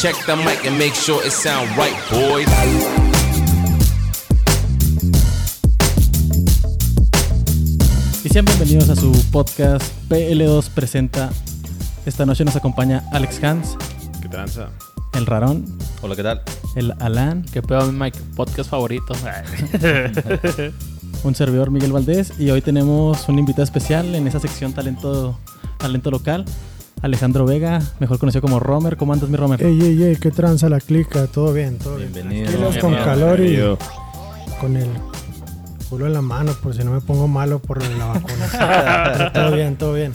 Check the mic and make sure it sound right, boys. Y sean bienvenidos a su podcast PL2 presenta. Esta noche nos acompaña Alex Hans, ¿Qué tranza? el Rarón, Hola, ¿qué tal? el Alan, ¿Qué pedo, mi Mike? Podcast favorito. un servidor Miguel Valdés y hoy tenemos un invitado especial en esa sección talento, talento local, Alejandro Vega, mejor conocido como Romer. ¿Cómo andas mi Romer? Ey, ey, ey, qué tranza la clica, todo bien, todo bien. Bienvenido. Tranquilos, con Bienvenido, calor y con el culo en la mano, por si no me pongo malo por la vacuna. Todo bien, todo bien.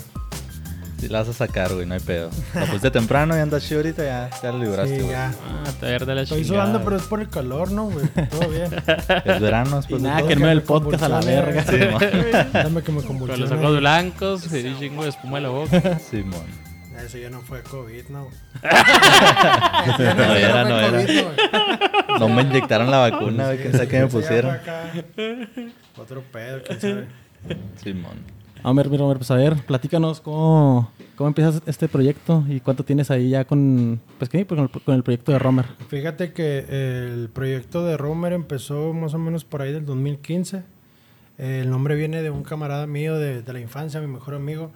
Si la vas a sacar, güey, no hay pedo. La pusiste temprano y andas chido ahorita, ya, ya lo libraste, Sí, ya. Ah, te de la Estoy chingada. sudando, pero es por el calor, ¿no, güey? Todo bien. Es verano después de nada, todo. que del me podcast a la verga. convulsione. Dame que me Con los convulsione. ojos blancos y un chingo de espuma en la boca. Simón. Eso ya no fue COVID, ¿no? No era, no era. COVID. No me inyectaron la vacuna, güey, quién sabe qué me pusieron. Otro pedo, quién sabe. Simón. A ver, mi Romer, pues a ver, platícanos cómo, cómo empiezas este proyecto y cuánto tienes ahí ya con, pues, ¿qué? Con el, con el proyecto de Romer. Fíjate que el proyecto de Romer empezó más o menos por ahí del 2015. Eh, El nombre viene de un camarada mío de, de la infancia, mi mejor amigo.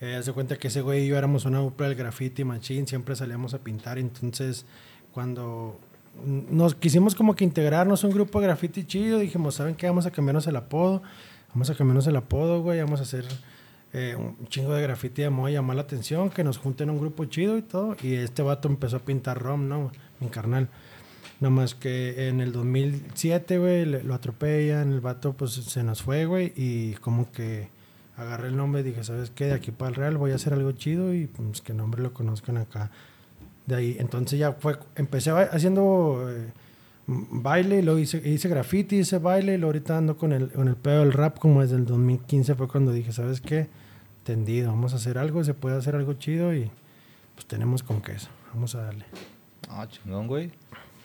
Eh, haz de cuenta que ese güey y yo éramos una dupla del graffiti machine, siempre salíamos a pintar. Entonces, cuando nos quisimos como que integrarnos a un grupo de graffiti chido, dijimos, ¿saben qué? Vamos a cambiarnos el apodo. Vamos a cambiarnos el apodo, güey. Vamos a hacer eh, un chingo de graffiti de moda, llamar la atención, que nos junten un grupo chido y todo. Y este vato empezó a pintar rom, ¿no? Mi carnal. Nada más que en el 2007, güey, lo atropellan, el vato pues se nos fue, güey, y como que agarré el nombre y dije, ¿sabes qué? De aquí para el Real voy a hacer algo chido y pues que nombre lo conozcan acá. De ahí, entonces ya fue, empecé haciendo eh, baile, luego hice, hice graffiti, hice baile, y luego ahorita ando con el, con el pedo del rap como desde el 2015 fue cuando dije, ¿sabes qué? Tendido, vamos a hacer algo, se puede hacer algo chido y pues tenemos con queso, vamos a darle. Ah, chingón, güey.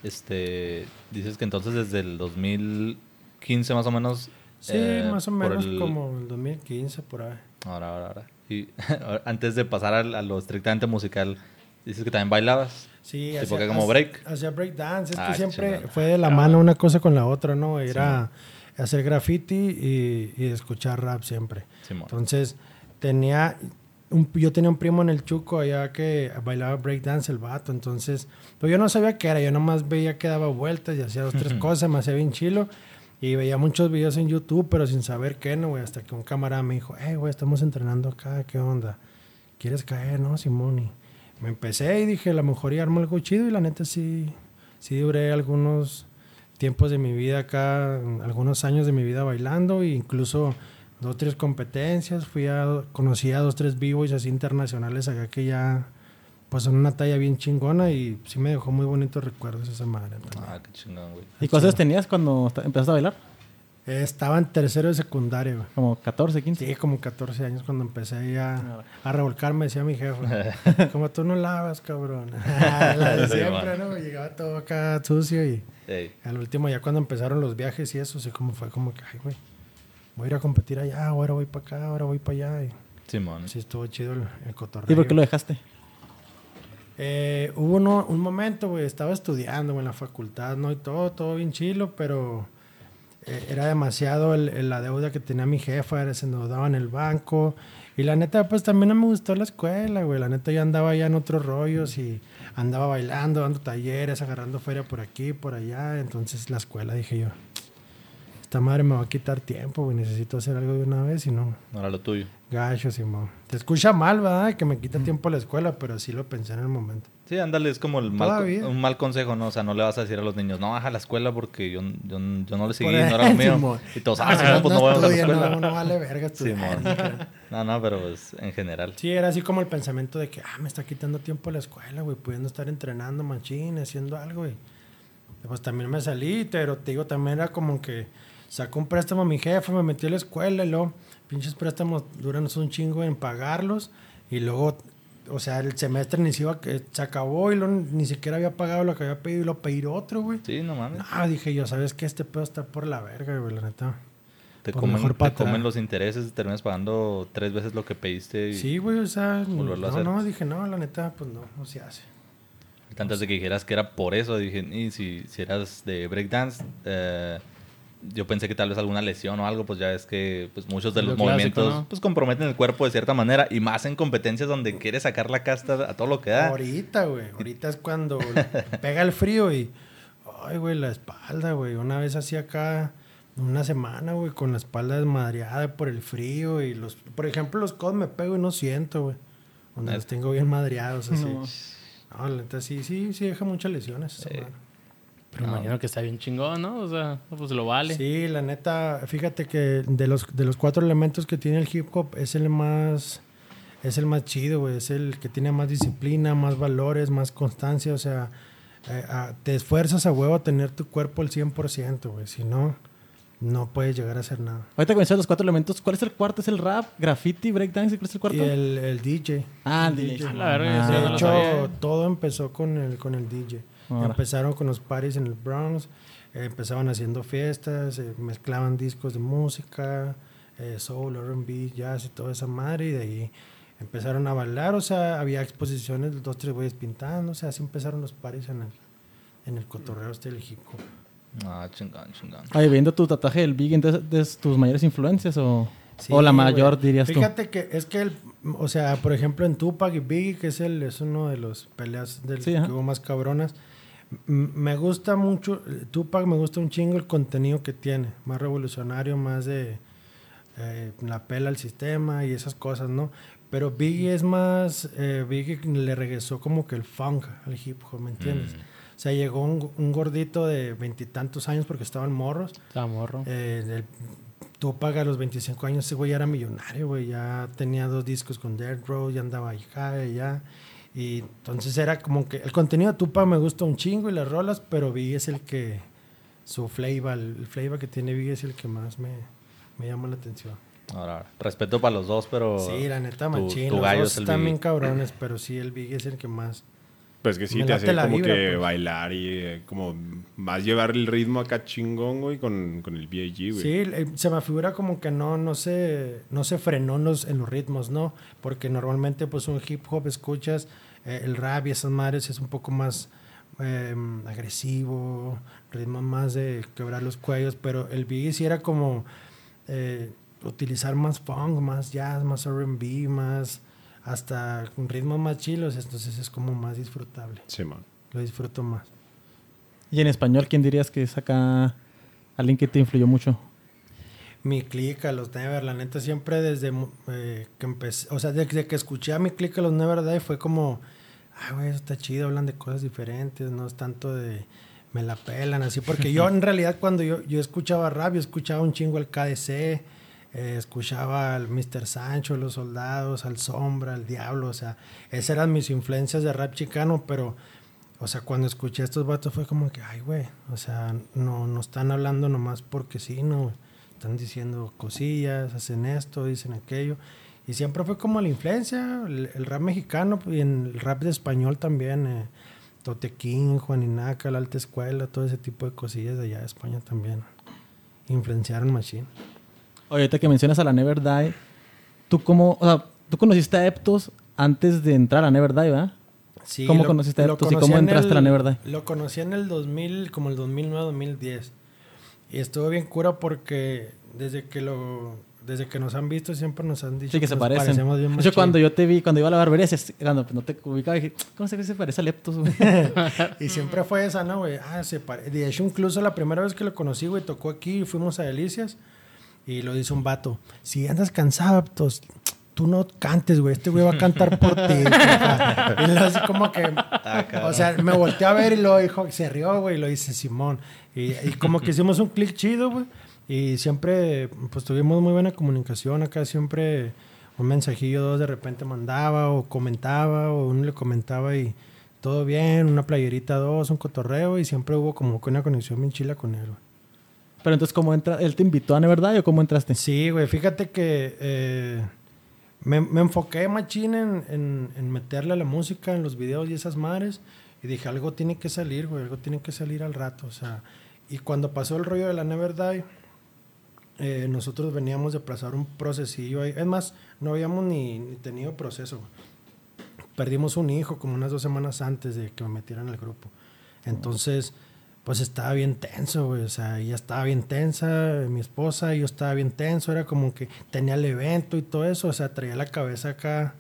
Este, dices que entonces desde el 2015 más o menos. Sí, eh, más o menos el- como el 2015 por ahí. Ahora, ahora, ahora. Y antes de pasar al- a, lo estrictamente musical, dices que también bailabas. Sí, ¿Tipo que como break? Hacía break dance. Es Ah, que siempre chingón. fue de la mano una cosa con la otra, ¿no? Era hacer graffiti y, y escuchar rap siempre. Simón. Entonces, tenía. Un, yo tenía un primo en el Chuco allá que bailaba breakdance el vato. Entonces, pues yo no sabía qué era. Yo nomás veía que daba vueltas y hacía dos, tres cosas. Me hacía bien chilo. Y veía muchos videos en YouTube, pero sin saber qué, ¿no, güey? Hasta que un camarada me dijo, hey, güey, estamos entrenando acá. ¿Qué onda? ¿Quieres caer, no, Simón? Me empecé y dije, a lo mejor y armo algo chido. Y la neta sí, sí duré algunos tiempos de mi vida acá, algunos años de mi vida bailando. E incluso dos, tres competencias. Fui a, conocí a dos, tres b-boys así internacionales acá que ya, pues son una talla bien chingona. Y sí me dejó muy bonitos recuerdos esa madre. también. Ah, qué chingón, güey. ¿Y cuántos tenías cuando empezaste a bailar? Eh, Estaba en tercero de secundaria, güey. Como 14, 15. Sí, como 14 años cuando empecé a, a revolcarme, decía mi jefe. como tú no lavas, cabrón. La de siempre. ¿no? Llegaba todo acá sucio y al último ya cuando empezaron los viajes y eso, sí como fue como que, ay, güey, voy a ir a competir allá, ahora voy para acá, ahora voy para allá. Y Simón. sí estuvo chido el, el cotorreo. ¿Y por qué lo dejaste? Eh, hubo uno- un momento, güey, estaba estudiando güey, en la facultad, ¿no? Y todo, todo bien chilo, pero eh, era demasiado el- el- la deuda que tenía mi jefa, era, se endeudaba en el banco. Y la neta, pues también no me gustó la escuela, güey. La neta, yo andaba ya en otros rollos y andaba bailando, dando talleres, agarrando feria por aquí, por allá. Entonces, la escuela, dije yo, esta madre me va a quitar tiempo, güey. Necesito hacer algo de una vez y no. No era lo tuyo. Gacho, Simón. Te escucha mal, ¿verdad? Que me quita tiempo la escuela, pero sí lo pensé en el momento. Sí, ándale, es como el mal, un mal consejo, ¿no? O sea, no le vas a decir a los niños, no, baja a la escuela porque yo, yo, yo no le seguí, no era lo mío. Y todos, ah, Simón, pues no, vamos a la escuela. No, no vale verga. No, no, pero pues en general. Sí, era así como el pensamiento de que, ah, me está quitando tiempo la escuela, güey, pudiendo estar entrenando machín, haciendo algo, güey. Pues también me salí, pero te digo, también era como que sacó un préstamo a mi jefe, me metí a la escuela y luego, pinches préstamos duran un chingo en pagarlos y luego, o sea, el semestre ni se iba, que se acabó y luego ni siquiera había pagado lo que había pedido y lo pedí otro, güey. Sí, no mames. No, dije yo, ¿sabes qué? Este pedo está por la verga, güey, la neta. Te Pues comen, te los intereses y terminas pagando tres veces lo que pediste. Y... Sí, güey, o sea, no, no, dije, no, la neta, pues no, no se hace. Antes de que dijeras que era por eso, dije, y si, si eras de breakdance, eh, yo pensé que tal vez alguna lesión o algo, pues ya es que pues, muchos de Lo los clásico, movimientos ¿no? pues comprometen el cuerpo de cierta manera y más en competencias donde quieres sacar la casta a todo lo que da. Ahorita, güey. Ahorita es cuando pega el frío y. Ay, güey, la espalda, güey. Una vez así acá, una semana, güey, con la espalda desmadreada por el frío y los. Por ejemplo, los codos me pego y no siento, güey. Donde Eh. los tengo bien madreados, así. No. No, la neta sí, sí, sí deja muchas lesiones. esa Eh, Pero imagino que está bien chingón, ¿no? O sea, pues lo vale. Sí, la neta, fíjate que de los, de los cuatro elementos que tiene el hip hop es el más es el más chido, güey, es el que tiene más disciplina, más valores, más constancia, o sea, eh, ah, te esfuerzas a huevo a tener tu cuerpo al 100%, güey, si no no puedes llegar a hacer nada. Ahorita mencionas los cuatro elementos, ¿cuál es el cuarto? ¿Es el rap, graffiti, breakdance? ¿Cuál es el cuarto? Y el, el DJ. Ah, el el DJ. A la Ah, sí, De hecho, todo empezó con el, con el DJ. Ahora. Empezaron con los parties en el Bronx, eh, empezaban haciendo fiestas, eh, mezclaban discos de música, eh, soul, R&B, jazz y toda esa madre, y de ahí empezaron a bailar, o sea, había exposiciones, de dos, tres güeyes pintando, o sea, así empezaron los parties en el, en el cotorreo este del hip hop. Ah, chingón, chingón. Oye, viendo tu tatuaje del Big, entonces, ¿es tus mayores influencias o, Sí, o la mayor, dirías tú? Fíjate que es que, el, o sea, por ejemplo, en Tupac y Biggie, que es, el, es uno de los peleas del, Sí, ajá. que hubo más cabronas, me gusta mucho, Tupac me gusta un chingo el contenido que tiene, más revolucionario, más de eh, la pela al sistema y esas cosas, ¿no? Pero Biggie es más, eh, Biggie le regresó como que el funk al hip hop, ¿me entiendes? O sea, llegó un, un gordito de veintitantos años porque estaban morros, Está morro. eh, el Tupac a los 25 años, ese güey ya era millonario, güey. Ya tenía dos discos con Dead Row, ya andaba ahí, ya. Y entonces era como que el contenido de Tupac me gusta un chingo y las rolas, pero Biggie es el que, su flavor, el flavor que tiene Biggie es el que más me, me llama la atención. Ahora, respeto para los dos, pero. sí, la neta, machín. los dos están bien cabrones, pero sí, el Biggie es el que más. Pues que sí, Me te hace como vibra, que pues. bailar y eh, como más llevar el ritmo acá chingón, güey, con, con el B.I.G., güey. Sí, se me figura como que no, no se, no se frenó en los, en los ritmos, ¿no? Porque normalmente pues un hip hop escuchas eh, el rap y esas madres es un poco más eh, agresivo, ritmo más de quebrar los cuellos, pero el Biggie sí era como eh, utilizar más funk, más jazz, más R&B, más hasta con ritmos más chilos, entonces es como más disfrutable, Sí, man. lo disfruto más. Y en español, ¿quién dirías que es acá alguien que te influyó mucho? Mi clica, los Never, la neta siempre desde eh, que empecé, o sea, desde que escuché a mi clica, los Never Die, fue como, ay, güey, eso está chido, hablan de cosas diferentes, no es tanto de, me la pelan, así, porque yo en realidad cuando yo, yo escuchaba rap, yo escuchaba un chingo al KDC, eh, escuchaba al Mr. Sancho, los soldados, al Sombra, al Diablo, o sea, esas eran mis influencias de rap chicano, pero... O sea, cuando escuché a estos vatos fue como que, ay, güey, o sea, no, no están hablando nomás porque sí, no. Están diciendo cosillas, hacen esto, dicen aquello. Y siempre fue como la influencia, el, el rap mexicano y en el rap de español también. Eh, Totequín, Juaninaca, la alta escuela, todo ese tipo de cosillas de allá de España también. Influenciaron Machine. Ahorita que mencionas a la Never Die, ¿tú cómo, o sea, tú conociste a Eptos antes de entrar a Never Die, ¿verdad? Sí, ¿Cómo conociste a Eptos y cómo en entraste a la Never Die? Lo conocí en el 2000, como el 2009, 2010. Y estuvo bien cura porque desde que lo desde que nos han visto siempre nos han dicho Sí, que se nos parecen. parecemos bien De hecho, cuando yo te vi, cuando iba a la barbería, cuando no te ubicaba, dije, ¿cómo se ve que se parece a Leptos, güey? Y siempre fue esa, ¿no, güey? Ah, se pare- De hecho, incluso la primera vez que lo conocí, güey, tocó aquí y fuimos a Delicias. Y lo dice un vato. Si andas cansado, pues, tú no cantes, güey. Este güey va a cantar por ti. jefa". y luego así como que... o sea, me volteé a ver y lo dijo, se rió, güey. Y lo dice Simón. Y, y como que hicimos un clic chido, güey. Y siempre, pues, tuvimos muy buena comunicación. Acá siempre un mensajillo, dos de repente mandaba o comentaba o uno le comentaba y todo bien, una playerita, dos, un cotorreo y siempre hubo como que una conexión bien chila con él, güey. Pero entonces, ¿cómo entra? ¿Él te invitó a Never Die o cómo entraste? Sí, güey, fíjate que eh, me, me enfoqué machín en, en, en meterle a la música, en los videos y esas madres. Y dije, algo tiene que salir, güey, algo tiene que salir al rato. O sea, y cuando pasó el rollo de la Never Die, eh, nosotros veníamos de pasar un procesillo ahí. Es más, no habíamos ni, ni tenido proceso, güey. perdimos un hijo como unas dos semanas antes de que me metieran al grupo. Entonces, pues estaba bien tenso, güey. O sea, ella estaba bien tensa, mi esposa, yo estaba bien tenso. Era como que tenía el evento y todo eso. O sea, traía la cabeza acá.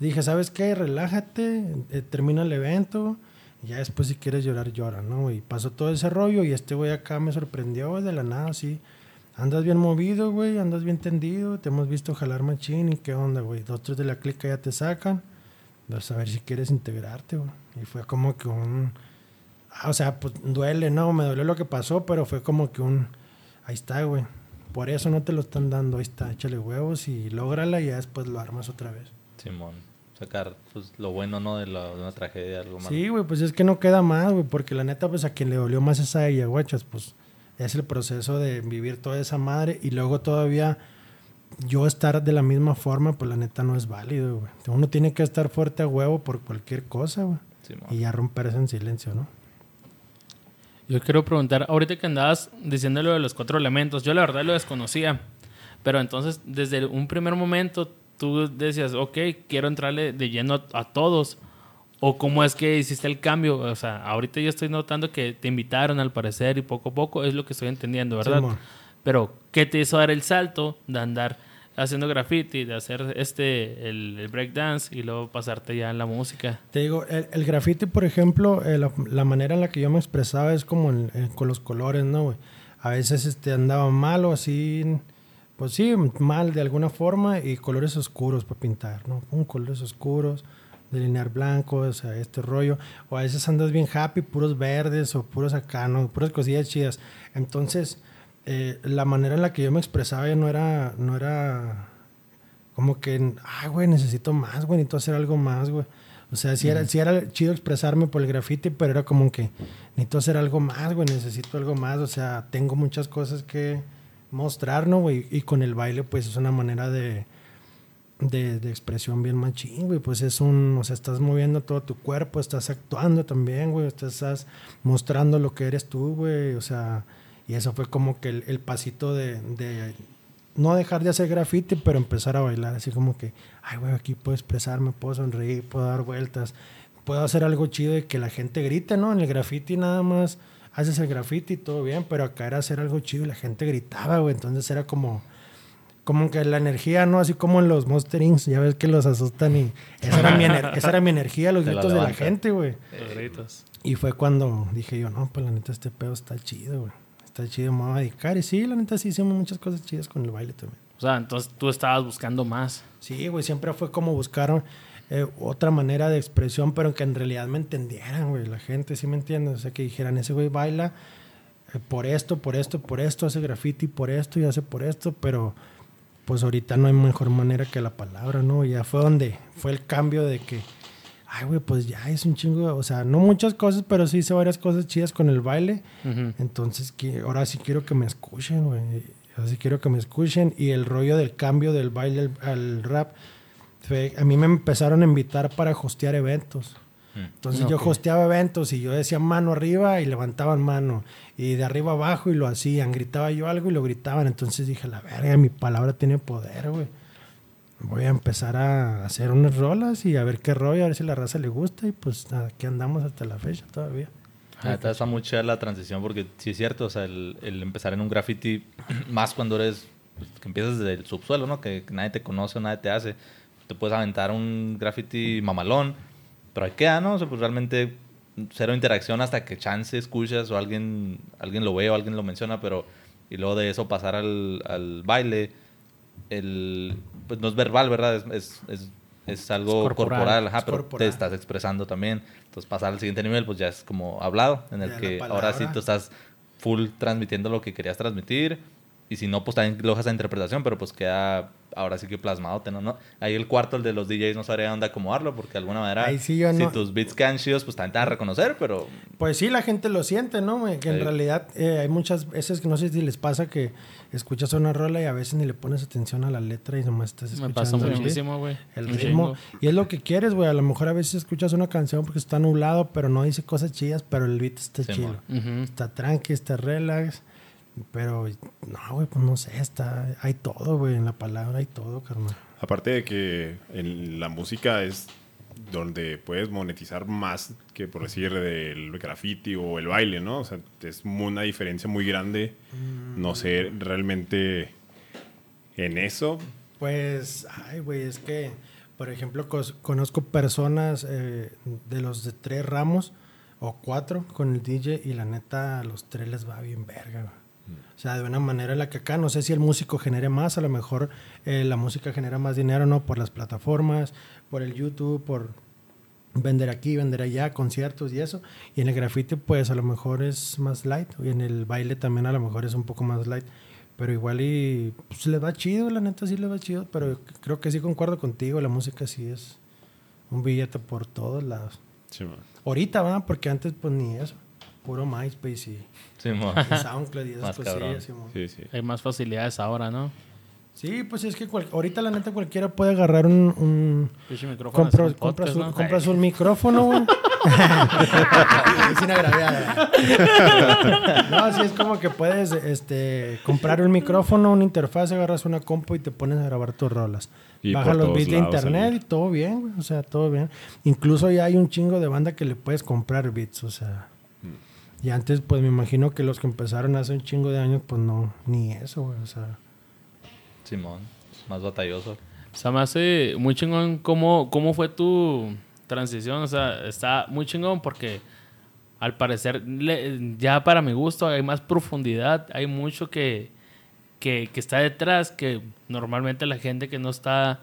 Dije, ¿sabes qué? Relájate, eh, termina el evento. Y ya después, si quieres llorar, llora, ¿no? Y pasó todo ese rollo. Y este güey acá me sorprendió de la nada, así. Andas bien movido, güey. Andas bien tendido. Te hemos visto jalar machín. ¿Y qué onda, güey? Dos, tres de la clica ya te sacan. Vas a ver si quieres integrarte, güey. Y fue como que un o sea, pues duele, no, me dolió lo que pasó, pero fue como que un, ahí está, güey. Por eso no te lo están dando, ahí está, échale huevos y lógrala y ya después lo armas otra vez. Simón, sacar pues, lo bueno, ¿no? De, la, de una tragedia, algo malo. Sí, güey, pues es que no queda más, güey, porque la neta, pues a quien le dolió más es a ella, guachas, pues es el proceso de vivir toda esa madre y luego todavía yo estar de la misma forma, pues la neta no es válido, güey. Uno tiene que estar fuerte a huevo por cualquier cosa, güey. y ya romperse en silencio, ¿no? Yo quiero preguntar, ahorita que andabas diciendo lo de los cuatro elementos, yo la verdad lo desconocía, pero entonces desde un primer momento tú decías, ok, quiero entrarle de lleno a, todos, o cómo es que hiciste el cambio, o sea, ahorita yo estoy notando que te invitaron al parecer y poco a poco es lo que estoy entendiendo, ¿verdad? pero, ¿qué te hizo dar el salto de andar haciendo graffiti, de hacer este, el, el breakdance y luego pasarte ya en la música. Te digo, el, el graffiti, por ejemplo, eh, la, manera en la que yo me expresaba es como con los colores, ¿no? A veces este, andaba mal o así, pues sí, mal de alguna forma y colores oscuros para pintar, ¿no? Un colores oscuros, delinear blancos, o sea, este rollo. O a veces andas bien happy, puros verdes o puros acá, ¿no? Puras cosillas chidas. Entonces eh, la manera en la que yo me expresaba no era, no era como que, ay, güey, necesito más, güey, necesito hacer algo más, güey. O sea, sí, era, sí era chido expresarme por el graffiti, pero era como que necesito hacer algo más, güey, necesito algo más. O sea, tengo muchas cosas que mostrar, ¿no, güey? Y con el baile, pues es una manera de, de, de, expresión bien machín, güey. Pues es un, o sea, estás moviendo todo tu cuerpo, estás actuando también, güey. Estás mostrando lo que eres tú, güey. O sea, y eso fue como que el, pasito de, no dejar de hacer graffiti, pero empezar a bailar. Así como que, ay, güey, aquí puedo expresarme, puedo sonreír, puedo dar vueltas, puedo hacer algo chido y que la gente grite, ¿no? En el graffiti nada más haces el graffiti y todo bien, pero acá era hacer algo chido y la gente gritaba, güey. Entonces era como, como que la energía, ¿no? Así como en los Monsterings, ya ves que los asustan y esa era mi, esa era mi energía, los gritos de la gente, güey. Y fue cuando dije yo, no, pues la neta este pedo está chido, güey está chido, me voy a dedicar. Y sí, la neta sí hicimos muchas cosas chidas con el baile también. O sea, entonces tú estabas buscando más. Sí, güey, siempre fue como buscar eh, otra manera de expresión, pero que en realidad me entendieran, güey, la gente, ¿sí me entiendes? O sea, que dijeran, ese güey baila eh, por esto, por esto, por esto, hace graffiti por esto y hace por esto, pero pues ahorita no hay mejor manera que la palabra, ¿no? Ya fue donde fue el cambio de que ay, güey, pues ya es un chingo, o sea, no muchas cosas, pero sí hice varias cosas chidas con el baile. Entonces, ahora sí quiero que me escuchen, güey. Ahora sí quiero que me escuchen. Y el rollo del cambio del baile al, rap, a mí me empezaron a invitar para hostear eventos. Mm. Entonces yo hosteaba eventos y yo decía mano arriba y levantaban mano. Y de arriba abajo y lo hacían. Gritaba yo algo y lo gritaban. Entonces dije, la verga, mi palabra tiene poder, güey voy a empezar a hacer unas rolas y a ver qué rollo, a ver si la raza le gusta y pues aquí andamos hasta la fecha todavía. Ah, está mucho la transición porque sí es cierto, o sea, el, empezar en un graffiti, más cuando eres, pues, que empiezas desde el subsuelo, ¿no? Que, nadie te conoce nadie te hace. Te puedes aventar un graffiti mamalón, pero ahí queda, ¿no? O sea, pues realmente cero interacción hasta que chance escuchas o alguien, alguien lo ve o alguien lo menciona, pero y luego de eso pasar al, al baile el, pues no es verbal, ¿verdad? Es, es, es, algo corporal, ajá, pero te estás expresando también. Entonces pasar al siguiente nivel, pues ya es como hablado, en el que ahora sí tú estás full transmitiendo lo que querías transmitir. Y si no, pues también lo dejas a interpretación, pero pues queda ahora sí que plasmado, ¿no? ¿no? Ahí el cuarto, el de los DJs, no sabría dónde acomodarlo, porque de alguna manera, si tus beats quedan chidos, pues también te van a reconocer, pero... Pues sí, la gente lo siente, ¿no? Que en realidad eh, hay muchas veces que no sé si les pasa que escuchas una rola y a veces ni le pones atención a la letra y nomás estás escuchando. Me pasa muchísimo, güey. El ritmo. Y es lo que quieres, güey. A lo mejor a veces escuchas una canción porque está nublado, pero no dice cosas chidas, pero el beat está chido. Está tranqui, está relax. Pero, no, güey, pues no sé, está, hay todo, güey, en la palabra hay todo, carnal. Aparte de que en la música es donde puedes monetizar más que por decir del graffiti o el baile, ¿no? O sea, es una diferencia muy grande. No sé realmente en eso. Pues, ay, güey, es que, por ejemplo, conozco personas eh, de los de tres ramos o cuatro con el DJ y la neta a los tres les va bien verga. güey. O sea, de una manera en la que acá no sé si el músico genere más, a lo mejor eh, la música genera más dinero, ¿no? Por las plataformas, por el YouTube, por vender aquí, vender allá, conciertos y eso. Y en el graffiti, pues a lo mejor es más light. Y en el baile también a lo mejor es un poco más light. Pero igual y pues le va chido, la neta sí le va chido. Pero creo que sí concuerdo contigo, la música sí es un billete por todos lados. Sí. Ahorita, ¿verdad? Porque antes pues ni eso. Puro MySpace y, Simón. y SoundCloud y esas Más cabrón. cosillas. Simón. Sí, sí. Hay más facilidades ahora, ¿no? Sí, pues es que cual- ahorita la neta cualquiera puede agarrar un... un compras podcast, un, ¿no? compras un micrófono, güey. Sin agraviar. No, sí es como que puedes este, comprar un micrófono, una interfaz, agarras una compu y te pones a grabar tus rolas. Y Baja los bits de internet y todo bien, güey. O sea, todo bien. Incluso ya hay un chingo de banda que le puedes comprar bits, o sea. Y antes, pues me imagino que los que empezaron hace un chingo de años, pues no, ni eso, güey. O sea. Simón. Más batalloso. O sea, me hace muy chingón cómo, cómo fue tu transición. O sea, está muy chingón porque al parecer, le- ya para mi gusto, hay más profundidad. Hay mucho que, que, que está detrás que normalmente la gente que no está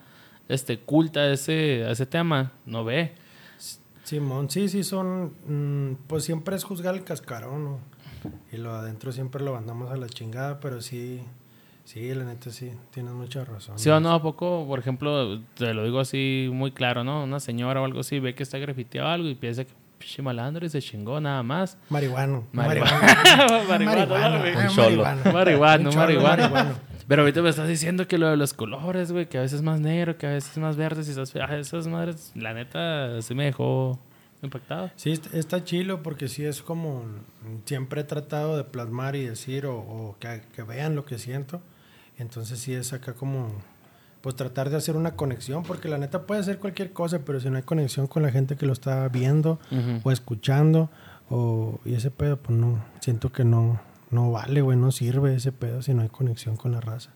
este, culta a ese, a ese tema no ve. Simón, sí, sí, son. mm, pues siempre es juzgar el cascarón, ¿no? Y lo adentro siempre lo mandamos a la chingada, pero sí. Sí, la neta sí, tienes mucha razón. ¿Sí o no? ¿A poco, por ejemplo, te lo digo así muy claro, ¿no? Una señora o algo así ve que está grafiteado algo y piensa que pinche malandro y se chingó nada más. Marihuano. Marihuano. Marihuano. Marihuano, Marihuano. marihuano. Pero ahorita me estás diciendo que lo de los colores, güey, que a veces es más negro, que a veces es más verde, esas, ah, esas madres, la neta, sí me dejó impactado. Sí, est- está chilo porque sí es como. Siempre he tratado de plasmar y decir o, o que, que vean lo que siento. Entonces sí es acá como. Pues tratar de hacer una conexión, porque la neta puede ser cualquier cosa, pero si no hay conexión con la gente que lo está viendo o escuchando, o, y ese pedo, pues no, siento que no, no vale, güey, no sirve ese pedo si no hay conexión con la raza.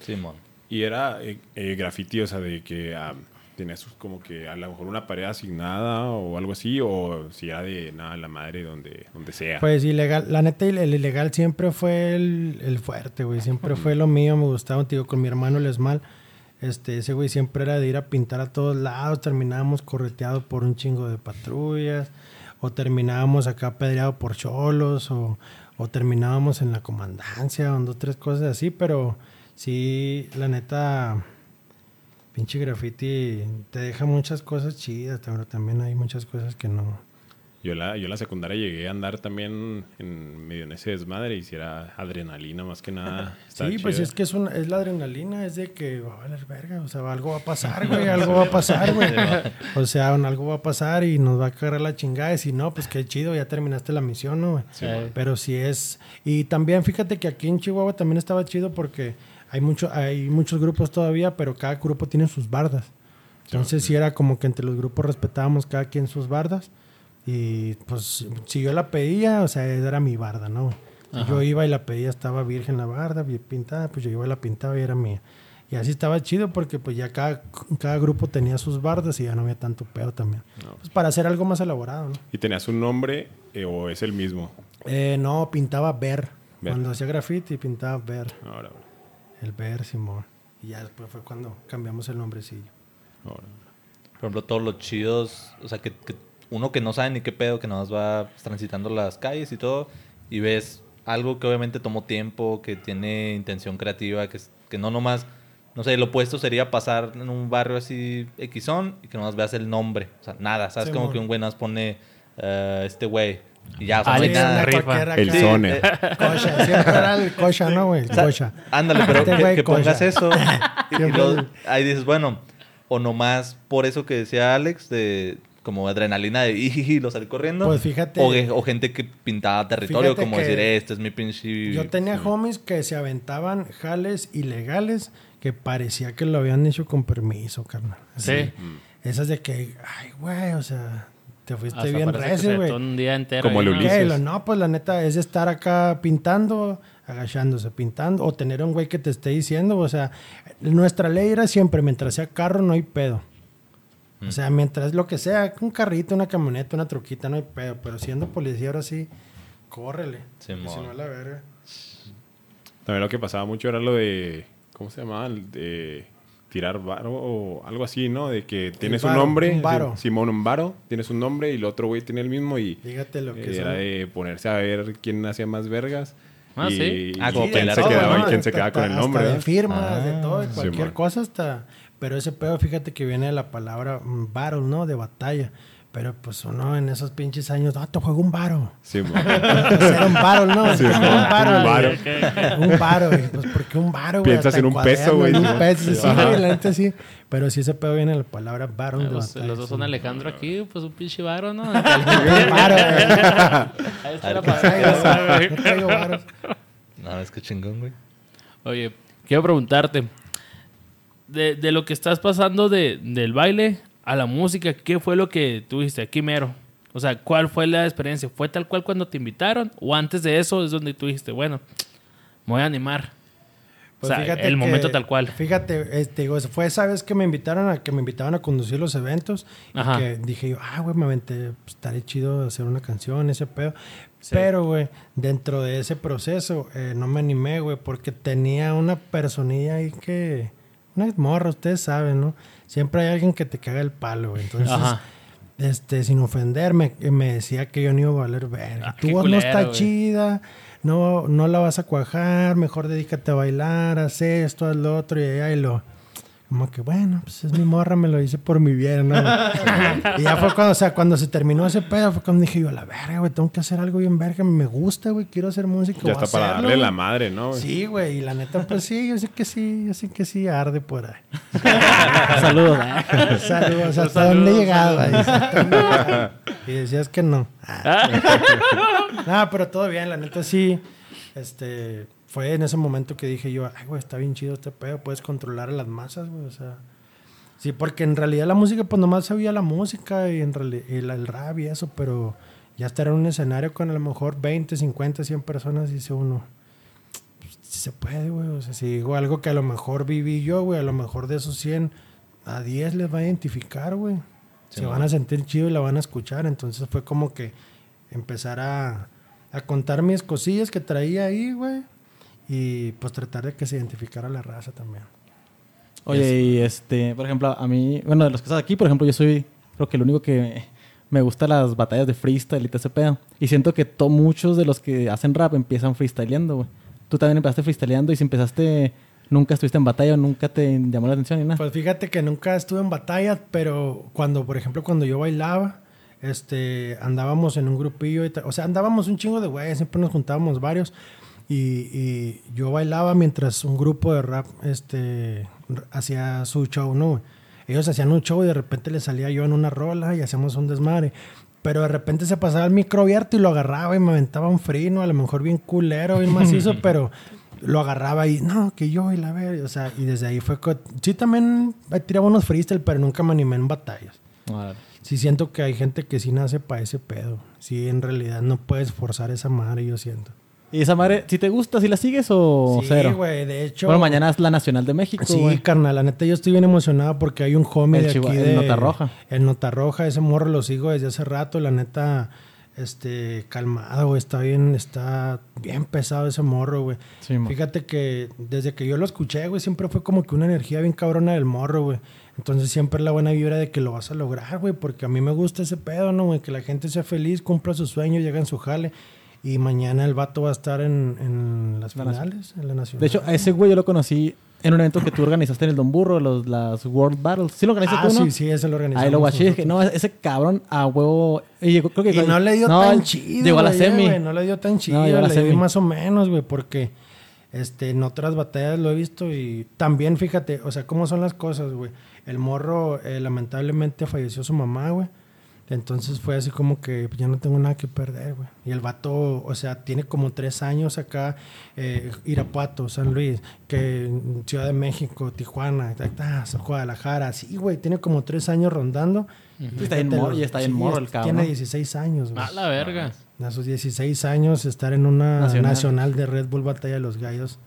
Simón. Y era eh, eh, graffiti, o sea, de que ah, tenías como que a lo mejor una pared asignada o algo así, o si era de nada, la madre, donde, donde sea. Pues ilegal, la neta, el el ilegal siempre fue el, el fuerte, güey. Siempre fue lo mío, me gustaba, digo, con mi hermano el Esmal. Este, ese güey siempre era de ir a pintar a todos lados. Terminábamos correteados por un chingo de patrullas. O terminábamos acá apedreados por cholos. O, o terminábamos en la comandancia. O dos, tres cosas así. Pero sí, la neta, pinche graffiti te deja muchas cosas chidas. Pero también hay muchas cosas que no. Yo la, yo en la secundaria llegué a andar también en medio en ese desmadre y si era adrenalina más que nada. Sí, pues es que es, una, es la adrenalina, es de que va a valer verga, o sea, algo va a pasar, güey, algo va a pasar, güey. O sea, algo va a pasar y nos va a cagar la chingada. Y si no, pues qué chido, ya terminaste la misión, ¿no, güey? Sí. Pero si es... Y también fíjate que aquí en Chihuahua también estaba chido porque hay, mucho, hay muchos grupos todavía, pero cada grupo tiene sus bardas. Entonces sí era como que entre los grupos respetábamos cada quien sus bardas. Y pues si yo la pedía, o sea, era mi barda, ¿no? Si yo iba y la pedía, estaba virgen la barda, bien pintada, pues yo iba y la pintaba y era mía. Y así estaba chido porque pues ya cada, cada grupo tenía sus bardas y ya no había tanto pedo también. Pues para hacer algo más elaborado, ¿no? ¿Y tenías un nombre eh, o es el mismo? Eh, no, pintaba ver. Ver. Cuando hacía graffiti pintaba ver. Ahora, ahora, El ver, Simón. Y ya después fue cuando cambiamos el nombrecillo. ahora. Por ejemplo, todos los chidos, o sea, que, que uno que no sabe ni qué pedo, que nomás va transitando las calles y todo, y ves algo que obviamente tomó tiempo, que tiene intención creativa, que, que no nomás, no sé, lo opuesto sería pasar en un barrio así Xon y que nomás veas el nombre, o sea, nada, ¿sabes? Como Simón. que un güey nomás pone eh, este güey y ya, o sea, Alex nada. Rifa. El. Sí, Zone. eh, Cocha, siempre era el cocha, ¿no, güey? O sea, cocha. Ándale, pero Este que, que pongas eso. y el- ahí dices, bueno, o nomás por eso que decía Alex, de como adrenalina de "Ijiji", lo salir corriendo. Pues fíjate- O, ge- o gente que pintaba territorio, como decir, este es mi pinche. Yo tenía homies que se aventaban jales ilegales que parecía que lo habían hecho con permiso, carnal. Sí. esas de que, ay, güey, o sea, te fuiste Hasta bien recio, güey. un día entero. Como ahí, el ¿no? Ulises. Ok, lo- no, pues la neta es estar acá pintando, agachándose, pintando, o tener un güey que te esté diciendo, o sea, nuestra ley era siempre, mientras sea carro, no hay pedo. O sea, mientras lo que sea, un carrito, una camioneta, una truquita, no hay pedo, pero siendo policía ahora sí, córrele. Simón. Si no, la verga. También lo que pasaba mucho era lo de. ¿Cómo se llamaba? De tirar varo o algo así, ¿no? De que tienes un nombre. un varo. sí, Simón, un varo. Tienes un nombre y el otro güey tiene el mismo y. Fíjate lo que eh, era son. de ponerse a ver quién hacía más vergas. Ah, y, sí. Ah, como y quién se todo, quedaba ¿no? y quién se Hasta- quedaba con el hasta nombre. de ¿verdad? firmas, de Ah, todo, de cualquier Simón. cosa hasta... Pero ese pedo, fíjate que viene de la palabra mm, battle, ¿no? De batalla. Pero pues uno en esos pinches años, ah, te juego un varo. Simón. Pues era un varo, ¿no? Sí, un un varo. varo. güey. Un varo, güey. Pues ¿por qué un varo, güey? Piensas en un peso, güey. en un peso, sí, güey, la neta sí. Pero sí ese pedo viene de la palabra varo de Los, los dos son sí. Alejandro aquí, pues un pinche varo, ¿no? Un varo, güey. Ahí está la palabra. No, es que chingón, güey. Oye, quiero preguntarte, de, de lo que estás pasando de, del baile a la música, ¿qué fue lo que tú dijiste aquí mero? O sea, ¿cuál fue la experiencia? ¿Fue tal cual cuando te invitaron? ¿O antes de eso es donde tú dijiste, bueno, me voy a animar? Pues o sea, fíjate el que- momento tal cual. Fíjate, este, digo, fue esa vez que me invitaron a que me invitaban a conducir los eventos. y Ajá. que dije yo, ah, güey, me aventé, pues, estaré chido hacer una canción, ese pedo. Pero, güey, dentro de ese proceso eh, no me animé, güey, porque tenía una personilla ahí que. Una morra, ustedes saben, ¿no? Siempre hay alguien que te caga el palo, güey. Entonces, Ajá. este, sin ofenderme, me decía que yo no iba a valer verga. Ah, tu voz no está güey. chida, no, no la vas a cuajar, mejor dedícate a bailar, haz esto, haz lo otro, y y lo... Como que, bueno, pues es mi morra, me lo hice por mi bien, ¿no? y ya fue cuando, o sea, cuando se terminó ese pedo, fue cuando dije yo, la verga, güey, tengo que hacer algo bien verga, me gusta, güey, quiero hacer música. Ya está para hacerlo, darle güey". la madre, ¿no? güey? Sí, güey, y la neta, pues sí, yo sé que sí, yo sé que sí, arde por ahí. Saludos. ¿eh? Saludos, ¿hasta Saludos, dónde he llegado? llegado? Y decías que no. no, pero todo bien, la neta sí. Este, fue en ese momento que dije yo, ay, güey, está bien chido este pedo, puedes controlar a las masas, güey, o sea. Sí, porque en realidad la música, pues nomás sabía la música y, en reali- y la- el rap y eso, pero ya estar en un escenario con a lo mejor 20, 50, 100 personas, dice uno, pues, se puede, güey. O sea, si digo algo que a lo mejor viví yo, güey, a lo mejor de esos 100, a 10 les va a identificar, güey. Se van a sentir chido y la van a escuchar. Entonces fue como que empezar a, a contar mis cosillas que traía ahí, güey. Y pues tratar de que se identificara la raza también. Oye, y este, por ejemplo, a mí, bueno, de los que estás aquí, por ejemplo, yo soy, creo que el único que me gusta las batallas de freestyle y todo ese pedo. Y siento que to- muchos de los que hacen rap empiezan freestyleando, güey. Tú también empezaste freestyleando y si empezaste, nunca estuviste en batalla o nunca te llamó la atención ni nada. Pues fíjate que nunca estuve en batalla, pero cuando, por ejemplo, cuando yo bailaba, este, andábamos en un grupillo, y o sea, andábamos un chingo de güeyes, siempre nos juntábamos varios, y, y yo bailaba mientras un grupo de rap, este, hacía su show, ¿no? Ellos hacían un show y de repente le salía yo en una rola y hacíamos un desmadre. Pero de repente se pasaba el micro abierto y lo agarraba y me aventaba un frino, a lo mejor bien culero, bien macizo, pero lo agarraba y no, que yo y la ver, o sea, y desde ahí fue. Sí, también tiraba unos freestyle, pero nunca me animé en batallas. Sí, siento que hay gente que sí nace para ese pedo. Sí, en realidad no puedes forzar esa madre, yo siento. ¿Y esa madre, si te gusta, si la sigues o sí, cero? güey, de hecho. Bueno, mañana es la Nacional de México, Sí, carnal, la neta yo estoy bien emocionado porque hay un homie El de Chihuahua- aquí el de... Nota Roja. El Nota Roja, ese morro lo sigo desde hace rato, la neta, este, calmado, güey, está bien, está bien pesado ese morro, güey. Sí. Fíjate que desde que yo lo escuché, güey, siempre fue como que una energía bien cabrona del morro, güey. Entonces siempre la buena vibra de que lo vas a lograr, güey, porque a mí me gusta ese pedo, ¿no, güey? Que la gente sea feliz, cumpla su sueño, llega en su jale. Y mañana el vato va a estar en, en las La nación- finales, en la nacional. De hecho, a ese güey yo lo conocí en un evento que tú organizaste en el Don Burro, los, las World Battles. ¿Sí lo organizaste ah, tú, no? sí, sí, ese lo organizamos. Ahí lo guaché dije, no, ese cabrón a huevo. Y llegó- creo que Y no le dio no, tan chido. Llegó a la semi. güey, no le dio tan chido. llegó a la le semi. dio más o menos, güey, porque este, en otras batallas lo he visto y también, fíjate, o sea, cómo son las cosas, güey. El morro, eh, lamentablemente, falleció su mamá, güey. Entonces fue así como que pues, ya no tengo nada que perder, güey. Y el vato, o sea, tiene como tres años acá, eh, Irapuato, San Luis, que en Ciudad de México, Tijuana, ta, ta, Guadalajara, sí, güey, tiene como tres años rondando. Está morro, los- y está bien sí, morro el cabrón. Tiene 16 años, güey. A la verga. A sus 16 años, estar en una Nacional. nacional, de Red Bull Batalla de los Gallos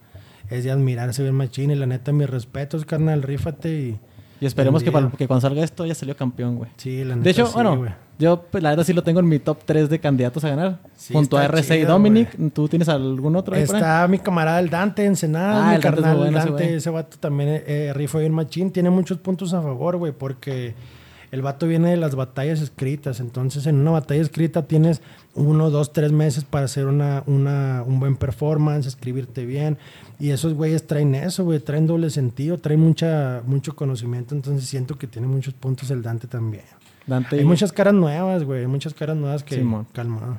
es de admirarse bien machín. Y la neta, mis respetos, carnal, rífate y... Y esperemos que, Envidia. para- que cuando salga esto ya salió campeón, güey. Sí, la neta, De hecho, sí, bueno, yo pues, la verdad sí lo tengo en mi top 3 de candidatos a ganar. Sí, junto a RC y Dominic. ¿Tú tienes algún otro ahí? Está mi camarada el Dante Ensenada, Ah, mi el Dante es carnal bueno ese Dante, güey. ese vato también eh, rifa bien machín, tiene muchos puntos a favor, güey, porque el vato viene de las batallas escritas, entonces en una batalla escrita tienes uno, dos, tres meses para hacer una, una, un buen performance, escribirte bien, y esos güeyes traen eso, güey, traen doble sentido, traen mucha, mucho conocimiento, entonces siento que tiene muchos puntos el Dante también. Dante. Hay muchas caras nuevas, güey, hay muchas caras nuevas que... Simón. Calma.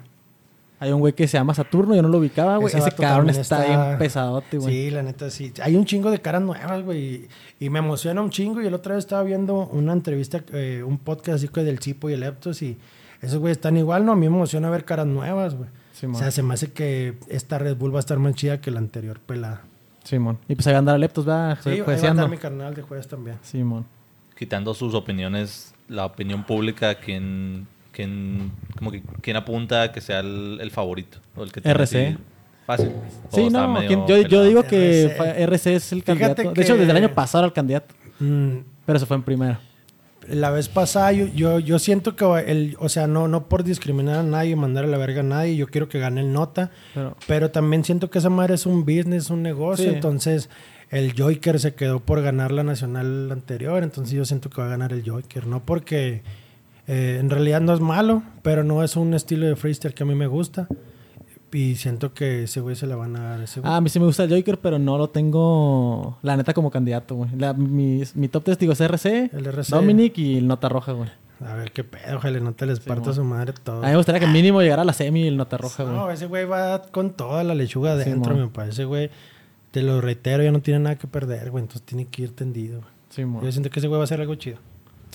Hay un güey que se llama Saturno, yo no lo ubicaba, güey. Ese Ese, cabrón está, está- bien pesadote, güey. Sí, la neta sí. Hay un chingo de caras nuevas, güey. Y, y me emociona un chingo. Y el otra vez estaba viendo una entrevista, eh, un podcast así que del Chipo y el Eptos. Y esos güeyes están igual, ¿no? A mí me emociona ver caras nuevas, güey. Simón. o sea, se me hace que esta Red Bull va a estar más chida que la anterior pelada. Simón. Y pues ahí va a andar a Leptos, va Sí, ahí va a jueceando. andar mi carnal de jueves también. Simón. Quitando sus opiniones, la opinión pública, ¿quién, quién, como que, quién apunta a que sea el, el favorito? O el que tiene RC. así Fácil. O Sí, no, medio ¿quién- yo, yo digo que RC. es el Fíjate candidato. De hecho, desde el año pasado era el candidato. Mm, Pero se fue en primero. la vez pasada yo, yo, yo siento que el, o sea, no, no por discriminar a nadie, mandar a la verga a nadie, yo quiero que gane el nota, Pero, pero también siento que esa madre es un business, un negocio, Sí. entonces el Joker se quedó por ganar la nacional anterior, entonces yo siento que va a ganar el Joker, no porque eh, en realidad no es malo, pero no es un estilo de freestyle que a mí me gusta y siento que ese güey se la van a dar ese güey. ah, a mí sí me gusta el Joker, pero no lo tengo, la neta, como candidato, güey. La- Mi, mi top 3, digo, es RC, El RC. Dominic y el Nota Roja, güey. A ver qué pedo, ojalá no te les parta su madre todo. A mí me gustaría que mínimo llegara a la semi y el Nota Roja, güey. No, ese güey va con toda la lechuga adentro, mon. me parece, güey. Te lo reitero, ya no tiene nada que perder, güey. Entonces tiene que ir tendido. Simón. Yo siento que ese güey va a hacer algo chido.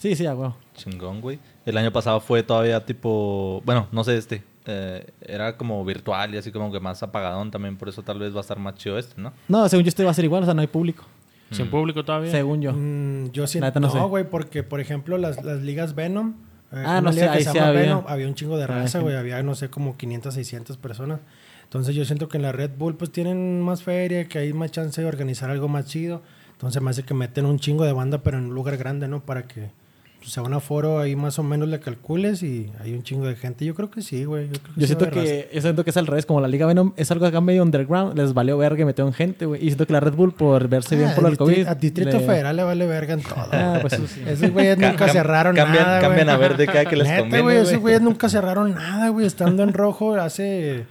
Sí, sí, a huevo. Chingón, güey. El año pasado fue todavía tipo, bueno, no sé este, eh, era como virtual y así como que más apagadón también, por eso tal vez va a estar más chido este, ¿no? No, según yo este va a ser igual, o sea, no hay público. Sin público todavía. Según yo. Mm, yo siento. no güey, porque, por ejemplo, las, las ligas Venom. eh, Ah, no sé, ahí se había. Venom, había un chingo de Había raza, güey. Había, no sé, como 500, 600 personas. Entonces yo siento que en la Red Bull, pues tienen más feria, que hay más chance de organizar algo más chido. Entonces me hace que meten un chingo de banda, pero en un lugar grande, ¿no? Para que pues, sea un aforo ahí más o menos le calcules y hay un chingo de gente. Yo creo que sí, güey. Yo, creo Yo sí va siento que, yo siento que es al revés, como la Liga Venom es algo acá medio underground, les valió verga y metieron gente, güey. Y siento que la Red Bull, por verse bien Ah, por distri- COVID. A Distrito le- Federal le vale verga en todo. Ah, pues eso sí. Esos güeyes nunca cerraron cambian- nada, cambian güey. a ver de cada que les Neta, conviene, güey, esos güey. güeyes nunca cerraron nada, güey. Estando en rojo hace...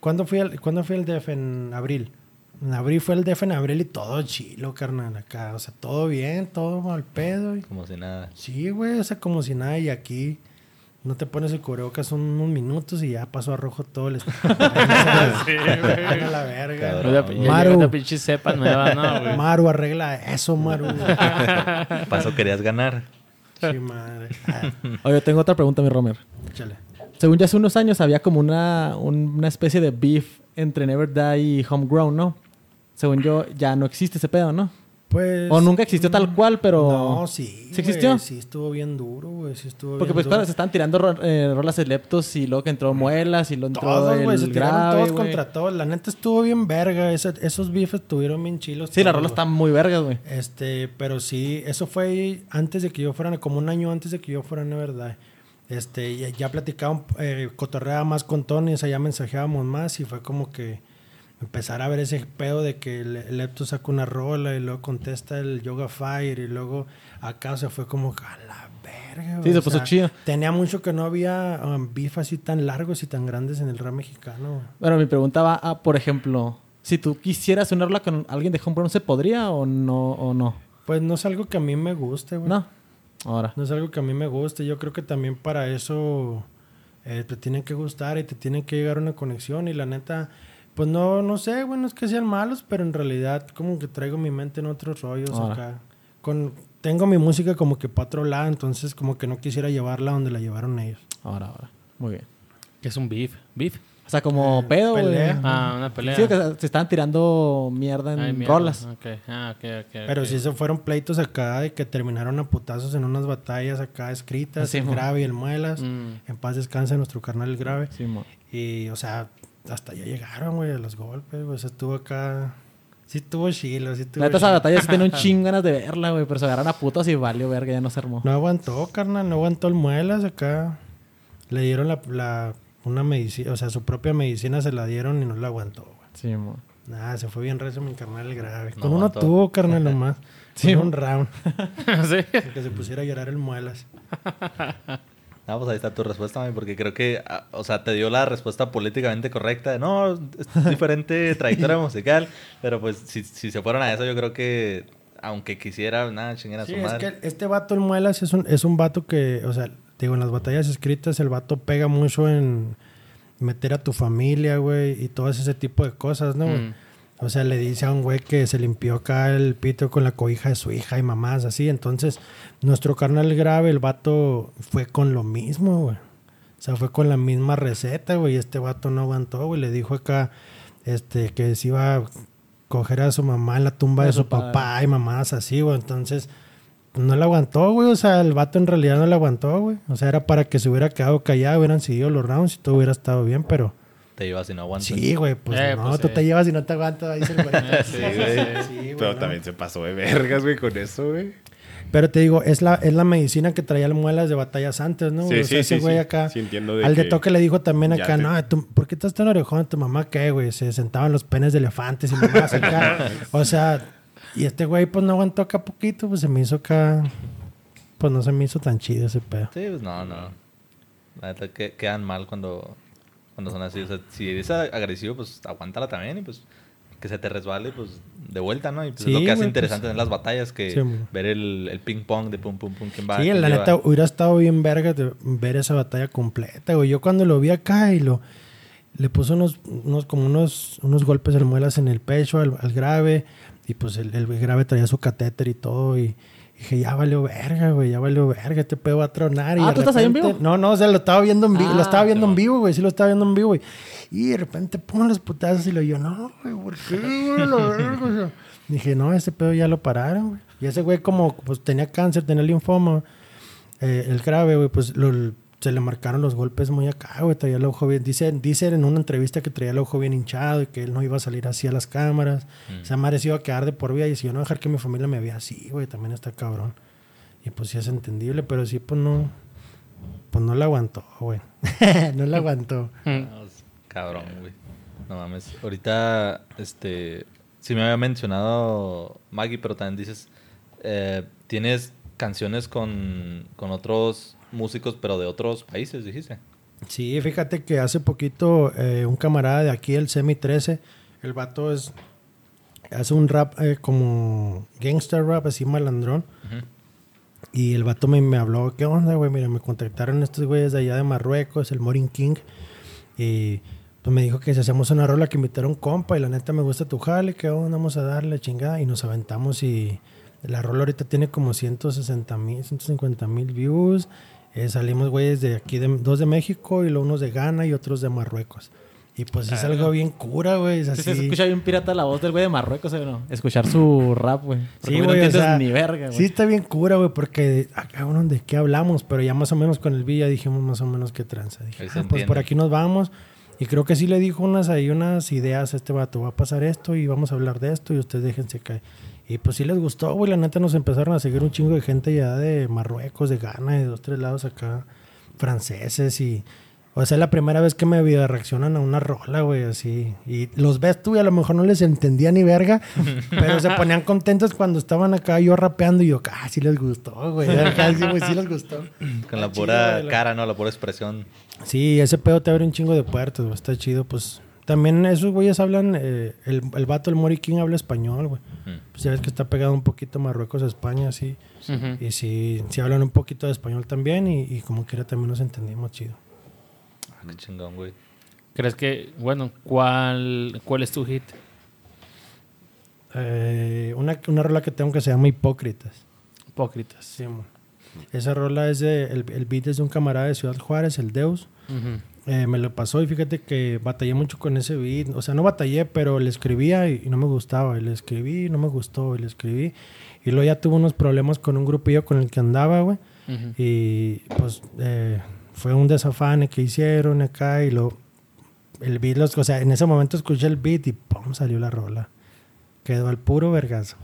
¿Cuándo fui al, ¿cuándo fui al DF? En abril. En abril fue el DF en abril y todo chilo, carnal, acá. O sea, todo bien, todo al pedo. y- Como si nada. Sí, güey, o sea, como si nada. Y aquí no te pones el cubrebocas son unos minutos y ya pasó a rojo todo el... sí, güey. A la verga. Cabrón. Maru. una pinche cepa nueva, ¿no, güey? Maru, arregla eso, Maru. Paso querías ganar. sí, madre. Ah, Oye, tengo otra pregunta, mi Romer. échale. Según ya hace unos años había como una, un- una especie de beef entre Never Die y Homegrown, ¿no? Según yo, ya no existe ese pedo, ¿no? Pues... O nunca existió tal cual, pero... No, sí. ¿Sí existió? Sí, estuvo bien duro, güey. Sí estuvo Porque bien pues duro. claro, se están tirando ro- eh, rolas eleptos y luego que entró Muelas y luego entró Todos, güey, se tiraron grave, todos güey. contra todos. La neta estuvo bien verga. Ese- esos bifes estuvieron bien chilos. Sí, la todos, rola güey. está muy vergas, güey. Este, pero sí, eso fue antes de que yo fuera, como un año antes de que yo fuera, de verdad. Este, ya, ya platicaba, eh, cotorreaba más con Tony, o sea, ya mensajeábamos más y fue como que empezar a ver ese pedo de que el, Lepto saca una rola y luego contesta el Yoga Fire y luego acá se fue como a la verga. Sí, se puso chido. Tenía mucho que no había um, beef así tan largos y tan grandes en el rap mexicano. Bueno, mi pregunta va a, por ejemplo, si tú quisieras una rola con alguien de Homegrown, ¿se podría o no? O no? Pues no es algo que a mí me guste, güey. No. Ahora. No es algo que a mí me guste. Yo creo que también para eso eh, te tienen que gustar y te tienen que llegar a una conexión. Y la neta, pues no, no sé, bueno, es que sean malos, pero en realidad como que traigo mi mente en otros rollos Ahora. acá. Con, tengo mi música como que para otro lado, entonces como que no quisiera llevarla donde la llevaron ellos. Ahora, ahora. Muy bien. Que es un beef. Beef. O sea, como pedo, güey. pelea. Ah, una pelea. Sí, que se estaban tirando mierda en Ay, mierda. rolas. Ok. Ah, ok, ok. Pero sí se fueron pleitos acá de que terminaron a putazos en unas batallas acá escritas, Así, el mo. grave y el muelas. Mm. En paz descanse nuestro carnal el grave. Sí, mo. Y, o sea, hasta ya llegaron, güey, a los golpes, güey. O sea, estuvo acá. Sí estuvo chilo, sí estuvo La neta, esa batalla sí tenía un chingo ganas de verla, güey. Pero se agarraron a putos y valió verga, ya no se armó. No aguantó, carnal, no aguantó el muelas acá. Le dieron la, la- una medicina, o sea, su propia medicina se la dieron y no la aguantó, güey. Sí, mo. Nada, se fue bien recio mi carnal el grave. No Con uno aguantó. tuvo, carnal, nomás. Sí, Con un round. sí. Que se pusiera a llorar el muelas. Ah, pues ahí está tu respuesta, porque creo que, ah, o sea, te dio la respuesta políticamente correcta de no, es diferente trayectoria musical, pero pues si, si se fueron a eso, yo creo que, aunque quisiera, nada, chinguen a Sí, su es madre. que este vato, el Muelas, es un, es un vato que, o sea, digo, en las batallas escritas, el vato pega mucho en meter a tu familia, güey, y todo ese tipo de cosas, ¿no? güey? Mm. O sea, le dice a un güey que se limpió acá el pito con la cobija de su hija y mamás, así. Entonces, nuestro carnal grave, el vato, fue con lo mismo, güey. O sea, fue con la misma receta, güey. Y este vato no aguantó, güey. Le dijo acá, este, que se iba a coger a su mamá en la tumba de, De su papá y mamás así, güey. Entonces, no le aguantó, güey. O sea, el vato en realidad no le aguantó, güey. O sea, era para que se hubiera quedado callado, hubieran seguido los rounds y todo hubiera estado bien, pero... Te ibas y no aguantas. Sí, güey, pues Eh, no, pues, tú sí. te llevas y no te aguantas, dice el güey. Sí, güey. Sí, güey, Pero no. también se pasó de vergas, güey, con eso, güey. Pero te digo, es la, es la medicina que traía el muelas de batallas antes, ¿no? Sí? O sí, sea, ese sí, güey sí. acá. Sí, entiendo de al de que toque le dijo también acá, te- no, tú, ¿por qué estás tan orejón? Tu mamá qué, güey? Se sentaban los penes de elefantes y mamás acá. o sea, y este güey pues no aguantó acá poquito, pues se me hizo acá. Pues no se me hizo tan chido ese pedo. Sí, pues no, no. La neta, quedan mal cuando, cuando son así. O sea, si eres agresivo, pues aguántala también y pues que se te resbale, pues de vuelta, ¿no? Y pues Sí, es lo que hace interesante pues, en las batallas, que sí, ver el, el ping pong de pum pum pum, quién va. Sí, quién la lleva. neta hubiera estado bien verga de ver esa batalla completa, güey. Yo cuando lo vi acá y lo le puso unos, unos como unos, unos golpes de muelas en el pecho al, al grave y pues el, el grave traía su catéter y todo y dije, ya valió verga, güey, ya valió verga, este pedo va a tronar. y Ah, de ¿tú estás ahí en repente- vivo? No, no, o sea, lo estaba viendo en vivo, lo Ah, estaba viendo en vivo, güey, sí lo estaba viendo en vivo, güey. Y de repente pon los putazos y lo yo, no, güey, ¿por qué, güey? La verga, o sea. Dije, no, ese pedo ya lo pararon, güey. Y ese güey como pues tenía cáncer, tenía linfoma, eh, el grave, güey, pues lo- se le marcaron los golpes muy acá, güey. Traía el ojo bien. Dice, dice en una entrevista que traía el ojo bien hinchado y que él no iba a salir así a las cámaras. Mm. Se ha merecido a quedar de por vida. Y si yo no dejar que mi familia me vea así, güey, también está cabrón. Y pues sí es entendible, pero sí, pues no. Pues no la aguantó, güey. no la aguantó. Mm. No, cabrón, güey. No mames. Ahorita, este. Sí me había mencionado Maggie, pero también dices. eh, tienes canciones con, con otros músicos, pero de otros países, dijiste. Sí, fíjate que hace poquito eh, un camarada de aquí, el Semi 13, el vato es. Hace un rap eh, como gangster rap, así malandrón. Ujú. Y el vato me, me habló, ¿qué onda, güey? Mira, me contactaron estos güeyes de allá de Marruecos, el Morin King. Y pues me dijo que si hacemos una rola que invitaron compa y la neta me gusta tu jale, ¿qué onda? Vamos a darle chingada. Y nos aventamos y la rola ahorita tiene como 160 mil, 150 mil views. Eh, salimos güeyes de aquí, de, dos de México y luego unos de Ghana y otros de Marruecos. Y pues es algo bien cura, güey. Es Sí, así. se escucha bien pirata la voz del güey de Marruecos, ¿eh? ¿no? Escuchar su rap, güey. Sí, no güey, o sea, ni verga, güey. Sí, está bien cura, güey, porque acá, bueno, ¿de qué hablamos? Pero ya más o menos con el Villa dijimos más o menos qué tranza. Dije, ah, pues por aquí nos vamos. Y creo que sí le dijo unas ahí, unas ideas a este vato. Va a pasar esto y vamos a hablar de esto y ustedes déjense caer. Y pues sí les gustó, güey. La neta nos empezaron a seguir un chingo de gente ya de Marruecos, de Ghana, de dos, tres lados acá, franceses y... O sea, es la primera vez que me video reaccionan a una rola, güey, así. Y los ves tú y a lo mejor no les entendía ni verga, pero se ponían contentos cuando estaban acá yo rapeando y yo, ah, sí les gustó, güey. Sí, güey, sí les gustó. Con la chido, pura cara, ¿no? La pura expresión. Sí, ese pedo te abre un chingo de puertas, güey. Está chido, pues. También esos güeyes hablan, eh, el, el vato, el Mori King, habla español, güey. Mm. Pues ya ves que está pegado un poquito Marruecos a España, sí. Y sí, sí hablan un poquito de español también y, y como quiera también nos entendimos chido. Ah, qué chingón, güey. ¿Crees que, bueno, cuál, cuál es tu hit? Eh, una, una rola que tengo que se llama Hipócritas. Hipócritas. Sí, mo. Esa rola es de. El, el beat es de un camarada de Ciudad Juárez, el Deus. Eh, me lo pasó y fíjate que batallé mucho con ese beat. O sea, no batallé, pero le escribía y, y no me gustaba. Y le escribí y no me gustó. Y le escribí. Y luego ya tuve unos problemas con un grupillo con el que andaba, güey. Y pues eh, fue un desafane que hicieron acá y lo. El beat, los, o sea, en ese momento escuché el beat y ¡pum! salió la rola. Quedó al puro vergazo.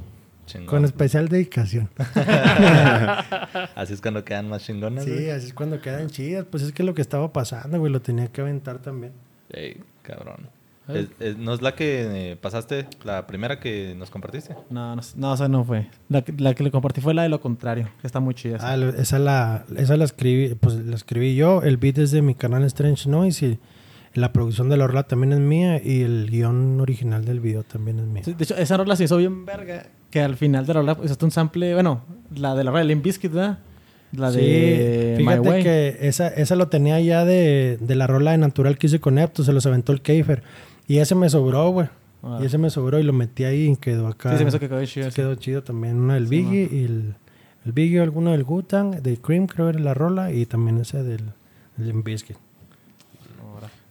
Chingón. Con especial dedicación. Así es cuando quedan más chingonas. Sí, güey. así es cuando quedan chidas. Pues es que lo que estaba pasando, güey, lo tenía que aventar también. Ey, cabrón. Es- es- ¿No es la que eh, pasaste, la primera que nos compartiste? No, no, no, o sea, no fue. La, que- la que le compartí fue la de lo contrario, que está muy chida. Ah, lo- esa la, esa la escribí, pues la escribí yo. El beat es de mi canal Strange Noise y la producción de la rola también es mía y el guion original del video también es mío. Sí, de hecho, esa rola se hizo bien verga. Que al final de la rola usaste un sample, bueno, la de la rola de Limp Bizkit, ¿verdad? La de sí, My fíjate Way. que esa, esa lo tenía ya de, de la rola de Natural que hice con Neptu, se los aventó el Keifer. Y ese me sobró, güey. Ah. Y ese me sobró y lo metí ahí y quedó acá. Sí, se me hizo que quedó chido. sí. Quedó chido también. Una del Sí, Biggie y el, el Biggie, alguno del Gutang, del Cream, creo era la rola, y también ese del, del Limp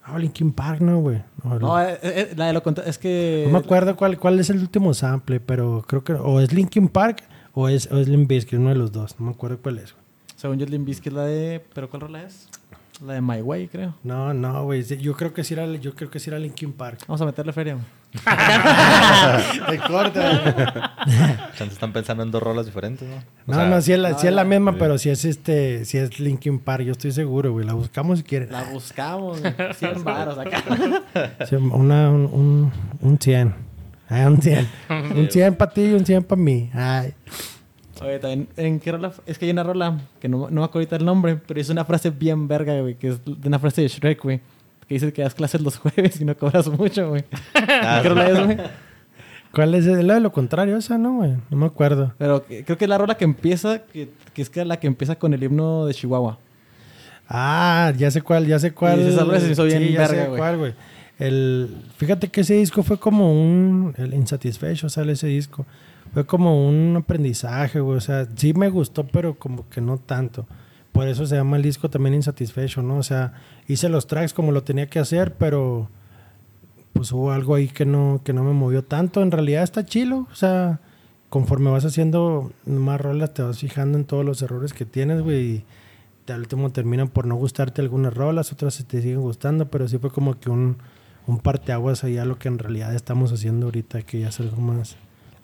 Bizkit. Ah, Linkin Park, no, güey. No, No, eh, eh, la de lo es que... no me acuerdo cuál, cuál es el último sample, pero creo que o es Linkin Park o es, o es Limp Bizkit, uno de los dos. No me acuerdo cuál es, güey. Según yo, Limp Bizkit la de... ¿Pero cuál rola es? La de My Way, creo. No, no, güey. Yo creo que sí era, yo creo que sí era Linkin Park. Vamos a meterle feria. güey. Ay, corta. Chance están pensando en dos rolas diferentes, ¿no? O No, sea, no, sí es la, no, sí es la no. misma, pero sí es este, sí es Linkin Park, yo estoy seguro, güey. La buscamos si quieren. La buscamos, güey. 100 varos acá. Sí, una, un, un, un 100. Ah, un 100. un 100 para ti y un 100 para mí. Ay. Oye, también, ¿en qué rola? Es que hay una rola que no, no me acuerdo ahorita el nombre, pero es una frase bien verga, güey, que es de una frase de Shrek, güey. Que dice que das clases los jueves y no cobras mucho, güey. Ah. ¿Cuál es el- la de lo contrario? Esa no, güey. No me acuerdo. Pero creo que es la rola que empieza, que, que es que la que empieza con el himno de Chihuahua. Ah, ya sé cuál, ya sé cuál. Sí, esa rola se hizo bien Sí, ya verga, sé cuál, güey. El, fíjate que ese disco fue como un... El Insatisfecho sale ese disco. Fue como un aprendizaje, güey. O sea, sí me gustó, pero como que no tanto. Por eso se llama el disco también Insatisfecho, ¿no? O sea, hice los tracks como lo tenía que hacer, pero pues hubo algo ahí que no, que no me movió tanto. En realidad está chilo. O sea, conforme vas haciendo más rolas, te vas fijando en todos los errores que tienes, güey. Y al último terminan por no gustarte algunas rolas, otras se te siguen gustando, pero sí fue como que un, un parteaguas ahí a lo que en realidad estamos haciendo ahorita, que ya es algo más,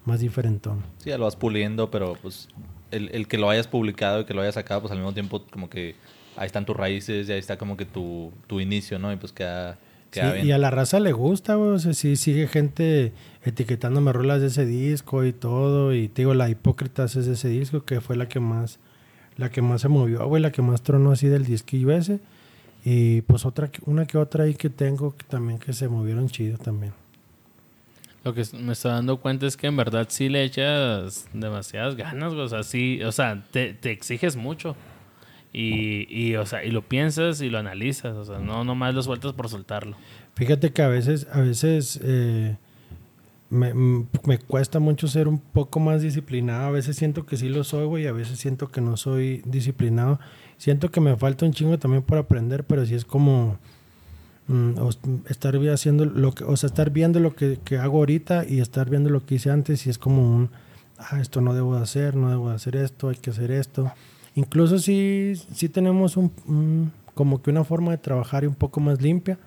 más diferentón. Sí, ya lo vas puliendo, pero pues el, el que lo hayas publicado y que lo hayas sacado, pues al mismo tiempo como que ahí están tus raíces y ahí está como que tu, tu inicio, ¿no? Y pues queda, Sí, queda bien. y a la raza le gusta, güey. O sea, sí sigue gente etiquetándome rolas de ese disco y todo. Y te digo, la Hipócritas es ese disco, que fue la que más, la que más se movió, güey, la que más tronó así del disquillo ese. Y pues otra, una que otra ahí que tengo que también que se movieron chido también. Lo que me estoy dando cuenta es que en verdad sí le echas demasiadas ganas, güey. O sea, sí, o sea, te, te exiges mucho. Y, y, o sea, y lo piensas y lo analizas. O sea, no nomás lo sueltas por soltarlo. Fíjate que a veces, a veces eh, me, m- me cuesta mucho ser un poco más disciplinado. A veces siento que sí lo soy, güey, a veces siento que no soy disciplinado. Siento que me falta un chingo también por aprender, pero sí es como mm, estar haciendo lo que, o sea, estar viendo lo que, que hago ahorita y estar viendo lo que hice antes y es como un, ah, esto no debo de hacer, no debo de hacer esto, hay que hacer esto. Incluso sí, sí tenemos un, un- como que una forma de trabajar y un poco más limpia,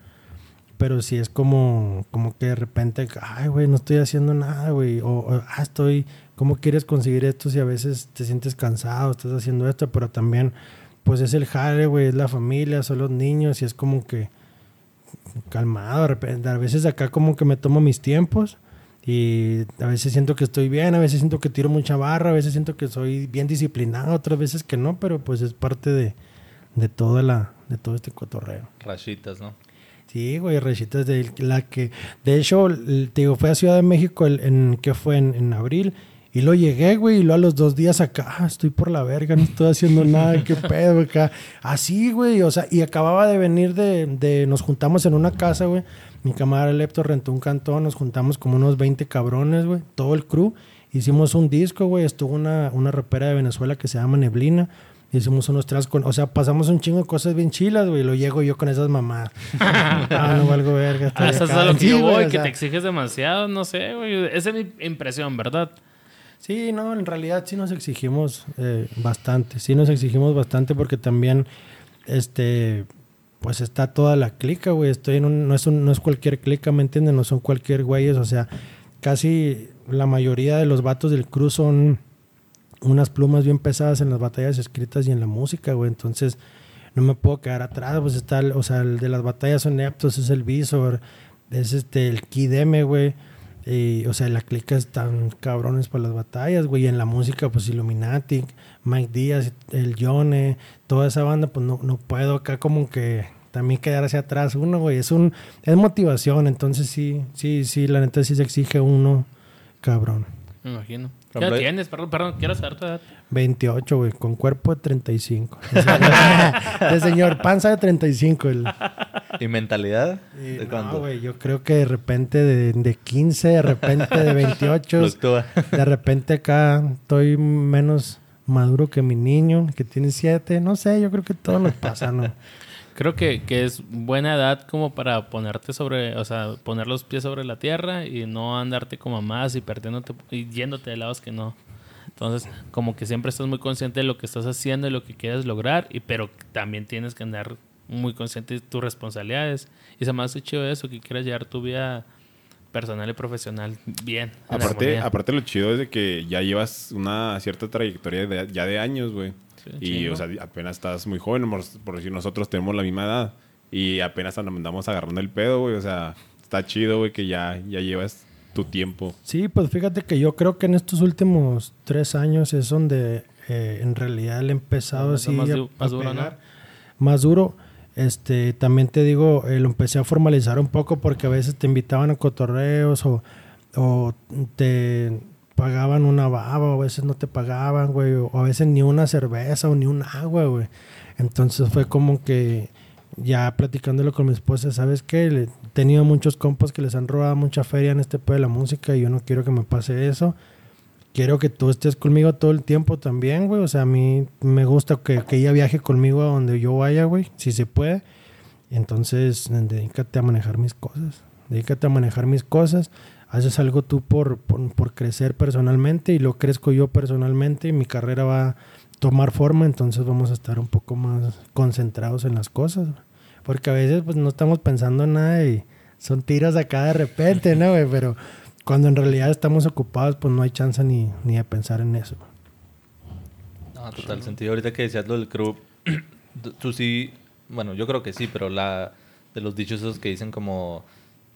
pero sí es como, como que de repente, ay, güey, no estoy haciendo nada, güey, o, o, ah, estoy, ¿cómo quieres conseguir esto si a veces te sientes cansado, estás haciendo esto, pero también, pues es el jale, güey, es la familia, son los niños y es como que calmado, a veces acá como que me tomo mis tiempos y a veces siento que estoy bien, a veces siento que tiro mucha barra, a veces siento que soy bien disciplinado, otras veces que no, pero pues es parte de, de toda la, de todo este cotorreo. Rachitas, ¿no? Sí, güey, Rechitas de la que, de hecho, te digo, fue a Ciudad de México el- en, que fue en, en abril y lo llegué, güey, y luego a los dos días acá, "Ah, estoy por la verga, no estoy haciendo nada, qué pedo acá. Así, güey, o sea, y acababa de venir de, de, nos juntamos en una casa, güey, mi camarada Lepto rentó un cantón, nos juntamos como unos 20 cabrones, güey, todo el crew, Hicimos un disco, güey. Estuvo una, una rapera de Venezuela que se llama Neblina. Hicimos unos tras con... O sea, pasamos un chingo de cosas bien chilas, güey. Lo llego yo con esas mamás. ah, no valgo verga. Ah, eso es a lo que yo voy, que te exiges demasiado, no sé, güey. Esa es mi impresión, ¿verdad? Sí, no, en realidad sí nos exigimos eh, bastante. Sí nos exigimos bastante porque también, este, pues está toda la clica, güey. Estoy en un, no es un, no es cualquier clica, ¿me entiendes? No son cualquier güeyes, o sea, casi la mayoría de los vatos del crew son unas plumas bien pesadas en las batallas escritas y en la música, güey. Entonces, no me puedo quedar atrás, pues está, o sea, el de las batallas son Neptos, es el Visor, es este, el Kideme, güey. Y, o sea, la clica están cabrones para las batallas, güey. Y en la música, pues Illuminati, Mike Díaz, el Yone, toda esa banda, pues no, no puedo acá como que también quedar hacia atrás uno, güey. Es un, es motivación, entonces sí, sí, sí, la neta sí se exige uno, cabrón. Me imagino. ¿Qué tienes? Perdón, perdón, quiero saber tu edad. 28, güey, con cuerpo de 35. de señor, panza de 35. El, ¿Y mentalidad? Y ¿De no, cuánto? güey, yo creo que de repente de, de 15, de repente de 28, Fluctúa. de repente acá estoy menos maduro que mi niño, que tiene 7, no sé, yo creo que todo nos pasa, ¿no? Creo que, que es buena edad como para ponerte sobre, o sea, poner los pies sobre la tierra y no andarte como a más y perdiéndote y yéndote de lados que no. Entonces, como que siempre estás muy consciente de lo que estás haciendo y lo que quieres lograr, y pero también tienes que andar muy consciente de tus responsabilidades. Y se me hace chido eso, que quieras llevar tu vida personal y profesional bien. en Aparte, aparte lo chido es de que ya llevas una cierta trayectoria de- ya de años, güey. Sí, y, o sea, apenas estás muy joven, por, por decir, nosotros tenemos la misma edad. Y apenas andamos agarrando el pedo, güey. O sea, está chido, güey, que ya, ya llevas tu tiempo. Sí, pues fíjate que yo creo que en estos últimos tres años es donde eh, en realidad le he empezado así más a- a más duro, ¿no? pegar. Más duro. Este, también te digo, eh, lo empecé a formalizar un poco porque a veces te invitaban a cotorreos o, o te pagaban una baba o a veces no te pagaban, güey, o a veces ni una cerveza o ni un agua, güey. Entonces fue como que ya platicándolo con mi esposa, ¿sabes qué? He tenido muchos compas que les han robado mucha feria en este pedo de la música y yo no quiero que me pase eso. Quiero que tú estés conmigo todo el tiempo también, güey. O sea, a mí me gusta que, que ella viaje conmigo a donde yo vaya, güey, si se puede. Entonces, dedícate a manejar mis cosas. Dedícate a manejar mis cosas. Haces algo tú por, por, por crecer personalmente y lo crezco yo personalmente y mi carrera va a tomar forma, entonces vamos a estar un poco más concentrados en las cosas. güey. Porque a veces pues no estamos pensando en nada y son tiros acá de repente, ¿no, güey? Pero cuando en realidad estamos ocupados, pues no hay chance ni, ni de pensar en eso. No, total sentido. Ahorita que decías lo del crew, tú- sí, bueno, yo creo que sí, pero la de los dichos esos que dicen como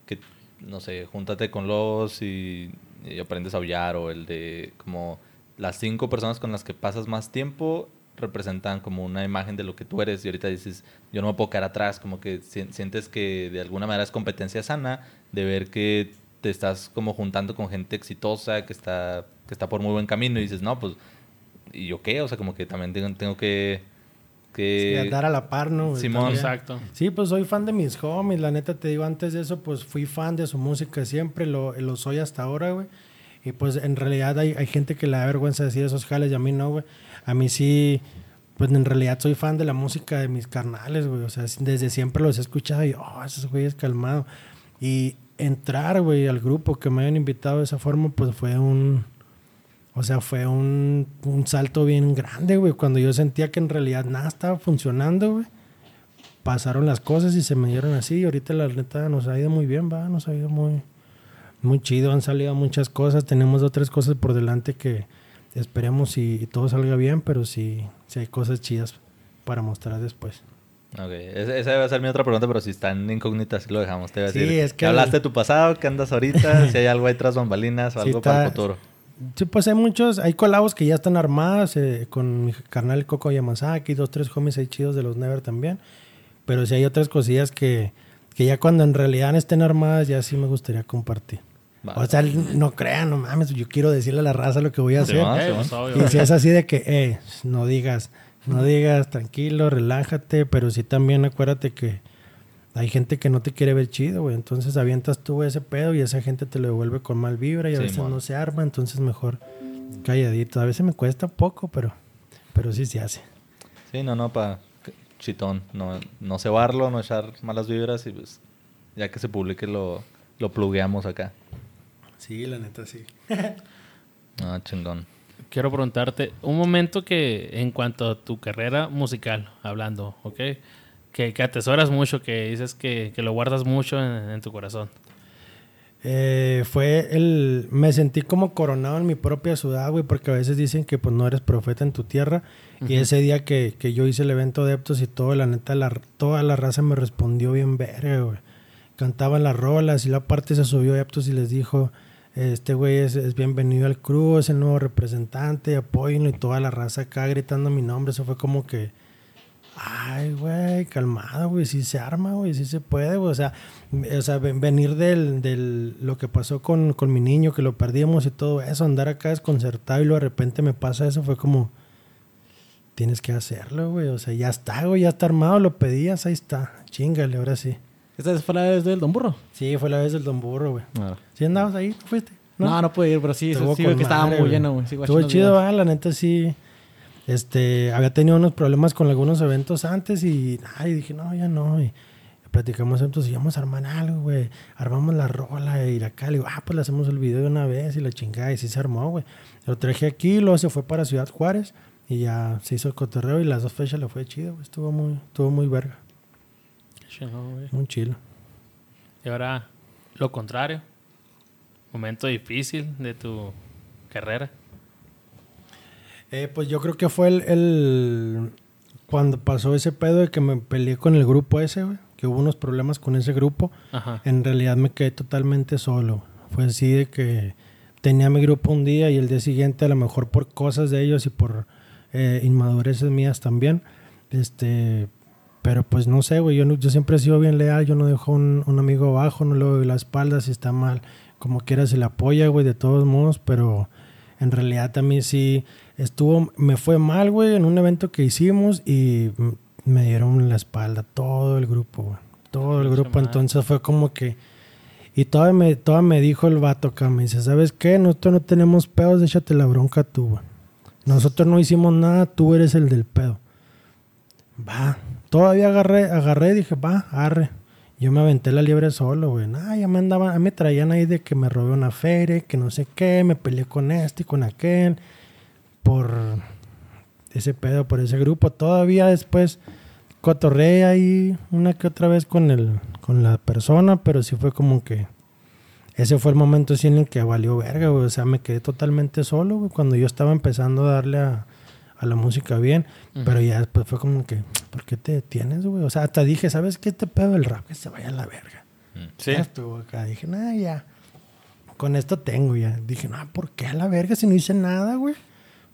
que, no sé, júntate con los y, y aprendes a aullar, o el de como las cinco personas con las que pasas más tiempo representan como una imagen de lo que tú eres y ahorita dices, yo no me puedo quedar atrás, como que si- sientes que de alguna manera es competencia sana de ver que te estás como juntando con gente exitosa, que está, que está por muy buen camino y dices, no, pues ¿y yo qué? O sea, como que también tengo, tengo que... que Sí, andar a la par, ¿no? güey? Simón. También. Exacto. Sí, pues soy fan de mis homies. La neta te digo, antes de eso, pues fui fan de su música siempre. Lo, lo soy hasta ahora, güey. Y pues en realidad hay, hay gente que le da vergüenza decir esos jales y a mí no, güey. A mí sí, pues en realidad soy fan de la música de mis carnales, güey. O sea, desde siempre los he escuchado y, oh, esos güeyes calmado. Y entrar, güey, al grupo que me hayan invitado de esa forma, pues fue un... O sea, fue un, un salto bien grande, güey. Cuando yo sentía que en realidad nada estaba funcionando, güey. Pasaron las cosas y se me dieron así. Y ahorita la neta nos ha ido muy bien, va. Nos ha ido muy, muy chido. Han salido muchas cosas. Tenemos otras cosas por delante que esperemos y todo salga bien. Pero sí, sí hay cosas chidas para mostrar después. Ok, esa, a ser mi otra pregunta, pero si está en incógnita, sí lo dejamos. Te voy a Sí, decir, es que- hablaste de tu pasado? ¿Qué andas ahorita? si hay algo ahí tras bambalinas o Sí algo para el futuro. Sí, pues hay muchos, hay colabos que ya están armadas eh, con mi carnal Coco Yamazaki, dos, tres homies ahí chidos de los Never también. Pero sí hay otras cosillas que, que ya cuando en realidad estén armadas ya sí me gustaría compartir. O sea, no crean, no mames, yo quiero decirle a la raza lo que voy a hacer. Eh, obvio. Y si es así de que, eh, no digas, no digas, tranquilo, relájate, pero sí también acuérdate que hay gente que no te quiere ver chido, güey. Entonces avientas tú ese pedo y esa gente te lo devuelve con mal vibra y a Sí, veces no se arma, entonces mejor calladito. A veces me cuesta poco, pero, pero sí se hace. Sí, no, no, para chitón. No, no cebarlo, no echar malas vibras y pues ya que se publique lo, lo plugueamos acá. Sí, la neta sí. Ah, chingón. Quiero preguntarte, un momento que en cuanto a tu carrera musical, hablando, ¿ok? Que, que atesoras mucho, que dices que, que lo guardas mucho en, en tu corazón. Eh, fue el... Me sentí como coronado en mi propia ciudad, güey, porque a veces dicen que pues no eres profeta en tu tierra. Y ese día que, que yo hice el evento de Eptos y todo, la neta, la, toda la raza me respondió bien verga, güey. Cantaban las rolas y la parte se subió Eptos y les dijo, este güey es, bienvenido al crew, es el nuevo representante, apóyenlo y toda la raza acá gritando mi nombre. Eso fue como que... Ay, güey, calmado, güey, sí se arma, güey, sí se puede. O sea, o sea ven- venir del, del lo que pasó con, con mi niño, que lo perdimos y todo eso, andar acá desconcertado y luego de repente me pasa eso, fue como, tienes que hacerlo, güey. O sea, ya está, güey, ya está armado, lo pedías, ahí está. Chingale, ahora sí. ¿Esta vez fue la vez del Don Burro? Sí, fue la vez del Don Burro, güey. No, ¿Sí andabas ahí? ¿Tú fuiste? no, no pude ir, pero sí, Estuvo sí, que estaba madre, muy lleno, güey. Sí, Estuvo chido. ¿verdad? la neta sí. Este, había tenido unos problemas con algunos eventos antes y ay, dije, no, ya no. Y platicamos entonces y vamos a armar algo, güey. Armamos la rola y la cal. Y digo, ah, pues le hacemos el video de una vez y la chingada. Y sí se armó, güey. Lo traje aquí, luego se fue para Ciudad Juárez y ya se hizo el cotorreo y las dos fechas le fue chido, güey. Estuvo muy, estuvo muy verga. Güey. Muy chilo. Y ahora, lo contrario. Momento difícil de tu carrera. Eh, pues yo creo que fue el, el- Cuando pasó ese pedo de que me peleé con el grupo ese, güey. Que hubo unos problemas con ese grupo. Ajá. En realidad me quedé totalmente solo. Fue así de que tenía mi grupo un día y el día siguiente, a lo mejor por cosas de ellos y por eh, inmadureces mías también. Este. Pero pues no sé, güey. Yo, no- yo siempre he sido bien leal. Yo no dejo un, un amigo abajo, no le doy la espalda si está mal. Como quiera se le apoya, güey, de todos modos. Pero en realidad también sí estuvo. Me fue mal, güey, en un evento que hicimos y me dieron la espalda todo el grupo, güey. Todo el grupo. Entonces fue como que. Y todavía me, todavía me dijo el vato acá, me dice, ¿sabes qué? Nosotros no tenemos pedos, échate la bronca tú, güey. Nosotros no hicimos nada, tú eres el del pedo. Va. Todavía agarré, agarré, dije, va, arre. Yo me aventé la liebre solo, güey. Ah, ya me andaban, me traían ahí de que me robé una feria, que no sé qué, me peleé con este y con aquel. Por ese pedo, por ese grupo. Todavía después cotorré ahí una que otra vez con el, con la persona, pero sí fue como que ese fue el momento así en el que valió verga, güey. O sea, me quedé totalmente solo, güey, cuando yo estaba empezando a darle a, a la música bien. Pero ya después fue como que, ¿por qué te detienes, güey? O sea, hasta dije, ¿sabes qué? Te pedo el rap, que se vaya a la verga. Sí. Ya estuvo acá. Dije, nah, ya. Con esto tengo ya. Dije, no, ¿por qué a la verga si no hice nada, güey?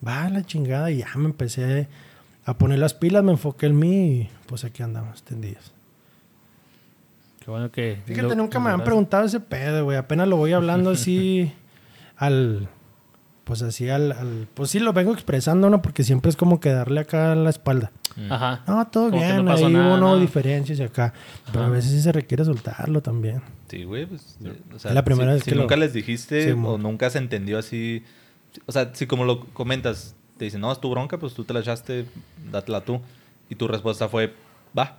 Va a la chingada. Y ya me empecé a poner las pilas, me enfoqué en mí y pues aquí andamos, tendidos. Qué bueno que. Fíjate, lo- nunca me han preguntado ese pedo, güey. Apenas lo voy hablando así al... Pues así al, al- Pues sí, lo vengo expresando, ¿no? Porque siempre es como que darle acá a la espalda. Ajá. No, todo Como bien, no ahí nada, hubo no diferencias y acá. Pero a veces sí se requiere soltarlo también. Sí, güey, pues. O sea, Es la primera si, vez si que lo- nunca les dijiste Sí, o nunca se entendió así. O sea, si como lo comentas, te dicen, no, es tu bronca, pues tú te la echaste, dátela tú. Y tu respuesta fue, va.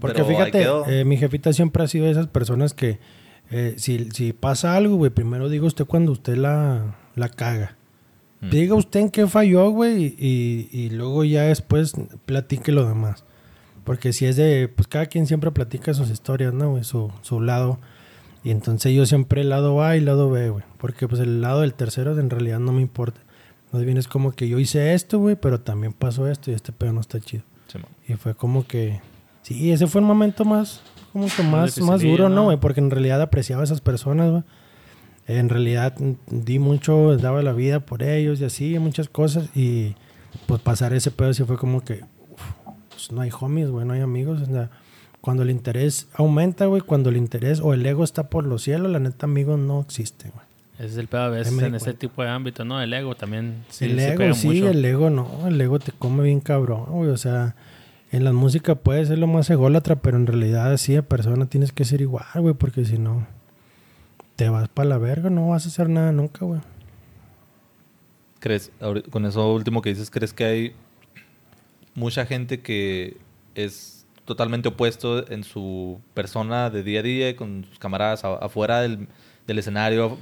Porque Pero fíjate, eh, mi jefita siempre ha sido de esas personas que eh, si, si pasa algo, güey, primero diga usted cuando usted la, la caga. Mm. Diga usted en qué falló, güey, y, y luego ya después platique lo demás. Porque si es de, pues cada quien siempre platica sus historias, ¿no, güey? Su, su lado. Y entonces yo siempre el lado A y el lado B, güey. Porque pues el lado del tercero en realidad no me importa. Más bien es como que yo hice esto, güey, pero también pasó esto y este pedo no está chido. Sí. Y fue como que. Sí, ese fue el momento más. Como que más, más duro, ¿no, ¿no? güey? Porque en realidad apreciaba a esas personas, güey. En realidad di mucho, daba la vida por ellos y así, muchas cosas. Y pues pasar ese pedo sí fue como que. uf, pues, no hay homies, güey, no hay amigos. o sea, cuando el interés aumenta, güey, cuando el interés o el ego está por los cielos, la neta, amigos no existe, güey. Ese es el pedo a veces en este cuenta. tipo de ámbito, ¿no? El ego también. sí el ego, sí, mucho. el ego no, el ego te come bien cabrón, güey. O sea, en la música puede ser lo más ególatra, pero en realidad así de persona tienes que ser igual, güey, porque si no, te vas para la verga, no vas a hacer nada nunca, güey. ¿Crees, con eso último que dices, crees que hay mucha gente que es totalmente opuesto en su persona de día a día, con sus camaradas afuera del, del escenario,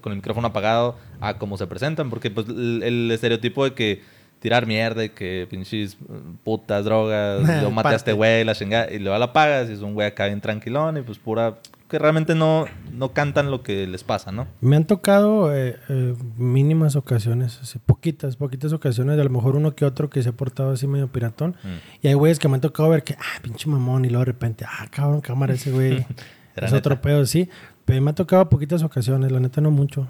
con el micrófono apagado, a cómo se presentan? Porque pues el, el estereotipo de que tirar mierda, y que pinches mm, putas, drogas, yo maté a este güey, la chingada, y luego la pagas, y es un güey acá bien tranquilón, y pues pura... que realmente no, no cantan lo que les pasa, ¿no? Me han tocado eh, eh, mínimas ocasiones, así, poquitas, poquitas ocasiones, de a lo mejor uno que otro que se ha portado así medio piratón. Mm. Y hay güeyes que me han tocado ver que, ah, pinche mamón, y luego de repente, ah, cabrón, cámara, ese güey. Es otro pedo, sí. Pero me ha tocado poquitas ocasiones, la neta no mucho.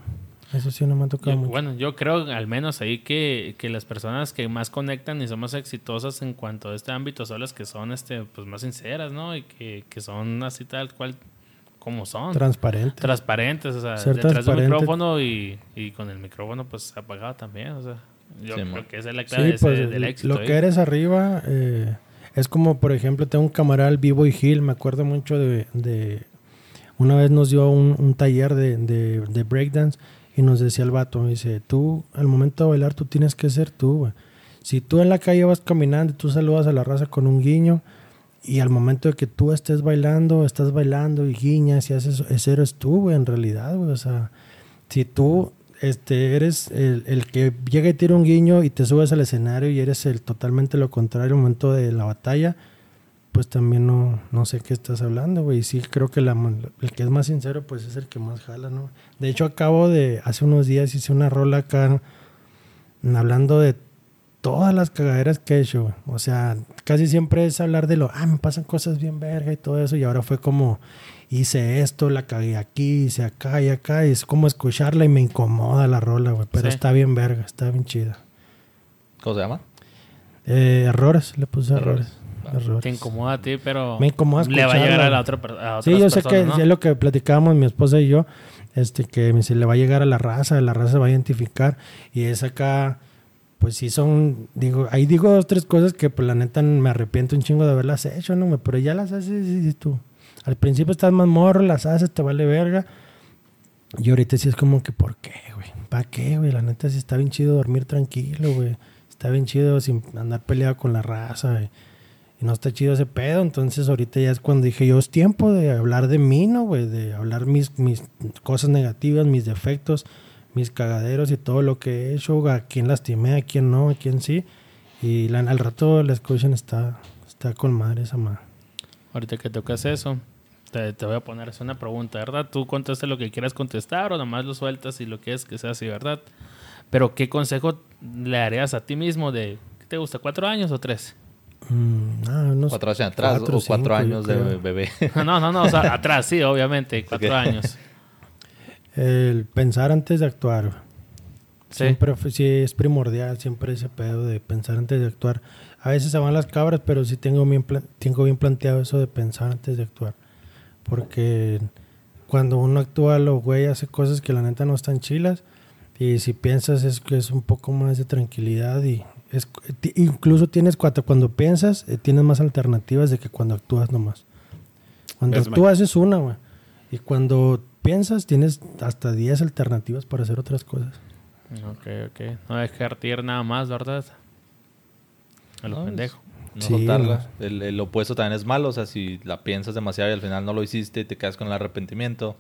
Eso sí, no me ha tocado Yo- mucho. bueno, yo creo al menos ahí que, que las personas que más conectan y son más exitosas en cuanto a este ámbito son las que son este pues más sinceras, ¿no? Y que, que son así tal cual como son. Transparente. transparentes, o sea, Ser detrás del micrófono y, y con el micrófono pues apagado también, o sea, yo Sí, creo que esa es la clave Sí, de ese- pues del éxito. lo que eres arriba eh, es como, por ejemplo, tengo un camarada, Vivo y Gil, me acuerdo mucho de... de- una vez nos dio un, un taller de, de, de breakdance y nos decía el vato, me dice, tú al momento de bailar tú tienes que ser tú, güey. Si tú en la calle vas caminando y tú saludas a la raza con un guiño y al momento de que tú estés bailando, estás bailando y guiñas y haces, ese eres tú, güey, en realidad, güey. O sea, si tú este, eres el, el que llega y tira un guiño y te subes al escenario y eres el totalmente lo contrario al momento de la batalla, pues también no, no sé qué estás hablando, güey. Sí, creo que la, el que es más sincero, pues es el que más jala, ¿no? De hecho, acabo de, hace unos días hice una rola acá hablando de todas las cagaderas que he hecho. O sea, casi siempre es hablar de lo, ah, me pasan cosas bien verga y todo eso. Y ahora fue como, hice esto, la cagué aquí, hice acá y acá. Y es como escucharla y me incomoda la rola, güey. Pero Sí. está bien verga, está bien chida. ¿Cómo se llama? Eh, errores, le puse errores. Errores. errores. Te incomoda a ti, pero Me incomoda le va a llegar escucharla. a la otra per- a Sí, yo sé que es lo que platicábamos mi esposa y yo, este que me dice, le va a llegar a la raza, la raza se va a identificar y es acá, pues sí son, digo, ahí digo dos, tres cosas que pues la neta me arrepiento un chingo de haberlas hecho, ¿no? Pero ya las haces y tú. Al principio estás más morro, las haces, te vale verga. Y ahorita sí es como que, ¿por qué, güey? ¿Para qué, güey? La neta sí está bien chido dormir tranquilo, güey. Está bien chido sin andar peleado con la raza, güey. Y no está chido ese pedo. Entonces ahorita ya es cuando dije yo, es tiempo de hablar de mí, ¿no, güey? De hablar mis, mis cosas negativas, mis defectos, mis cagaderos y todo lo que he hecho, a quién lastimé, a quién no, a quién sí. Y la- al rato la escuchan está, está con madre esa madre. Ahorita que tocas eso, te, te voy a poner una pregunta, ¿verdad? Tú contestas lo que quieras contestar o nomás lo sueltas y lo quieres que sea así, ¿verdad? Pero ¿qué consejo le darías a ti mismo de, ¿qué te gusta, cuatro años o tres? Mm, ah, unos ¿Cuatro años atrás cuatro, o cuatro cinco, años de bebé? No, no, no, o sea, atrás sí, obviamente, cuatro Ok. años. El pensar antes de actuar. Sí. Siempre sí es primordial, siempre ese pedo de pensar antes de actuar. A veces se van las cabras, pero sí tengo bien, tengo bien planteado eso de pensar antes de actuar. Porque cuando uno actúa, lo güey hace cosas que la neta no están chilas. Y si piensas es que es un poco más de tranquilidad y es, incluso tienes cuatro, cuando piensas eh, tienes más alternativas de que cuando actúas nomás. Cuando Es actúas es una, güey. Y cuando piensas tienes hasta 10 alternativas para hacer otras cosas. Ok, ok. No dejarte ir nada más, ¿verdad? A lo No, pendejo. No Sí, soltarla. El, el opuesto también es malo. O sea, si la piensas demasiado y al final no lo hiciste y te quedas con el arrepentimiento.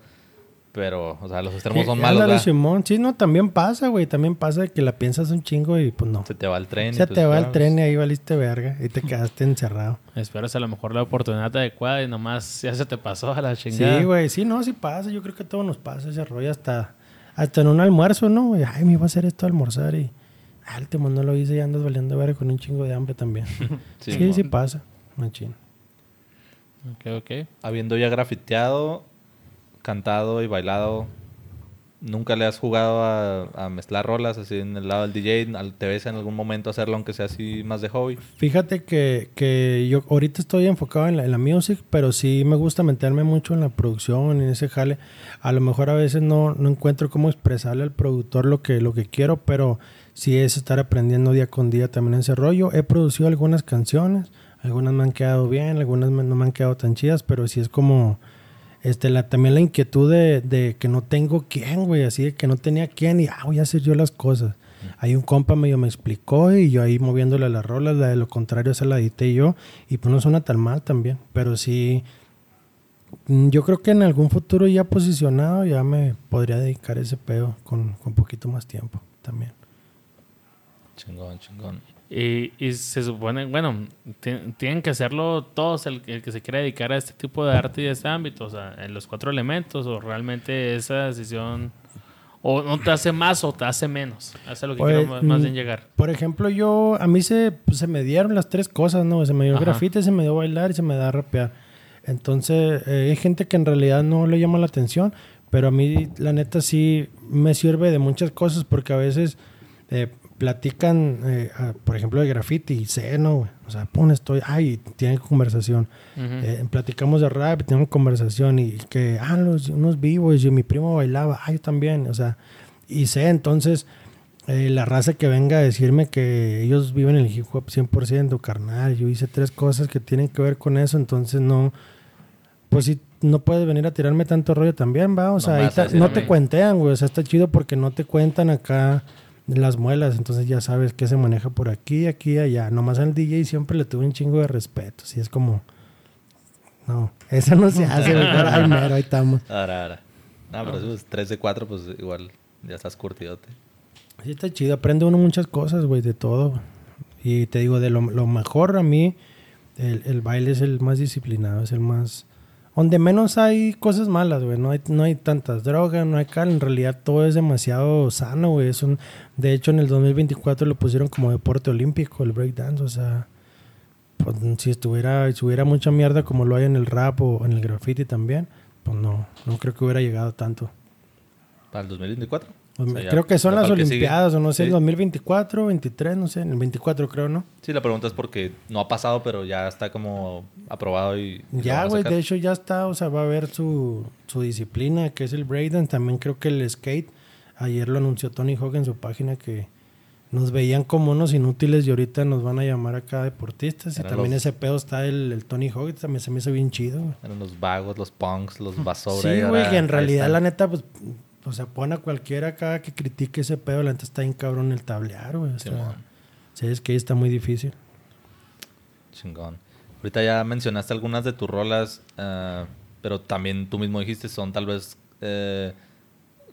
Pero, o sea, los extremos son Sí, malos, ándale, ¿verdad? Simón. Sí, no, también pasa, güey. También pasa que la piensas un chingo y pues no. Se te va el tren. Se te va el ah, tren y ahí valiste verga. Y te quedaste encerrado. Esperas a lo mejor la oportunidad adecuada y nomás ya se te pasó a la chingada. Sí, güey. Sí, no, sí pasa. Yo creo que a todos nos pasa ese rollo hasta, hasta en un almuerzo, ¿no? Ay, me iba a hacer esto a almorzar y... Ah, el último no lo hice y andas valiendo verga con un chingo de hambre también. Sí, sí, sí, pasa. Machín. Ok, ok. Habiendo ya grafiteado, cantado y bailado, ¿nunca le has jugado a, mezclar rolas así en el lado del DJ? ¿Te ves en algún momento hacerlo aunque sea así más de hobby? Fíjate que, que yo ahorita estoy enfocado en la, en music, pero sí me gusta meterme mucho en la producción, en ese jale. A lo mejor a veces no, no encuentro cómo expresarle al productor lo que, lo que quiero, pero sí es estar aprendiendo día con día también ese rollo. He producido algunas canciones, Algunas me han quedado bien, algunas no me han quedado tan chidas, pero sí es como... Este, la, también la inquietud de, de que no tengo quién, güey, así de que no tenía quién y ah, voy a hacer yo las cosas. Hay un compa medio me explicó y yo ahí moviéndole las rolas, la de lo contrario esa la edité yo y pues no suena tan mal también, pero sí, mm, yo creo que en algún futuro ya posicionado ya me podría dedicar ese pedo con, con poquito más tiempo también. Chingón, chingón. Y, y se supone, bueno, ti- tienen que hacerlo todos el, el que se quiera dedicar a este tipo de arte y a este ámbito, o sea, en los cuatro elementos, o realmente esa decisión, o no te hace más o te hace menos. Es lo que Pues, más, mm, bien llegar. Por ejemplo, yo, a mí se, pues, se me dieron las tres cosas, ¿no? Se me dio Ajá. grafite, se me dio bailar y se me da rapear. Entonces, eh, hay gente que en realidad no le llama la atención, pero a mí, la neta, sí me sirve de muchas cosas porque a veces eh, platican, eh, a- por ejemplo, de graffiti y sé, ¿no? güey? O sea, pum, estoy, ay, tienen conversación. Eh, platicamos de rap, tenemos conversación y que, ah, los, unos vivos, y mi primo bailaba, ah, yo también, o sea, y sé, entonces, eh, la raza que venga a decirme que ellos viven el hip hop 100%, carnal, yo hice tres cosas que tienen que ver con eso, entonces no, pues sí, no puedes venir a tirarme tanto rollo también, va, o sea, ahí no te cuentean, güey, o sea, está chido porque no te cuentan acá las muelas, entonces ya sabes qué se maneja por aquí, aquí, allá, nomás al DJ siempre le tuve un chingo de respeto, así es como... No, eso no se hace, mero, ahí estamos. Ahora, ahora. No, pero eso es 3 de 4, pues igual ya estás curtidote. Sí, está chido. Aprende uno muchas cosas, güey, de todo. Y te digo, de lo, lo mejor a mí, el, el baile es el más disciplinado, es el más... Donde menos hay cosas malas, güey. No hay, no hay tantas drogas, no hay cal. En realidad todo es demasiado sano, güey. Es un... De hecho, en el 2024 lo pusieron como deporte olímpico, el breakdance. O sea, pues, si estuviera, si hubiera mucha mierda como lo hay en el rap o en el graffiti también, pues no, no creo que hubiera llegado tanto. Para el 2024. Pues O sea, creo que son las. Olimpiadas, o no sé, Sí. el 2024, 23, no sé, en el 24 creo, ¿no? Sí, la pregunta es porque no ha pasado, pero ya está como aprobado y... Ya, güey, de hecho ya está, o sea, va a haber su, su disciplina, que es el breakdance. También creo que el skate, ayer lo anunció Tony Hawk en su página que nos veían como unos inútiles y ahorita nos van a llamar acá deportistas. Y también los- ese pedo está el, el Tony Hawk, también se me hizo bien chido, güey. Eran los vagos, los punks, los basura. Sí, güey, que en realidad la neta, pues, o sea, pon a cualquiera acá que critique ese pedo, la neta está bien cabrón el tablear, güey. O sea, sí, es que ahí está muy difícil. Chingón. Ahorita ya mencionaste algunas de tus rolas, ah, pero también tú mismo dijiste son tal vez eh,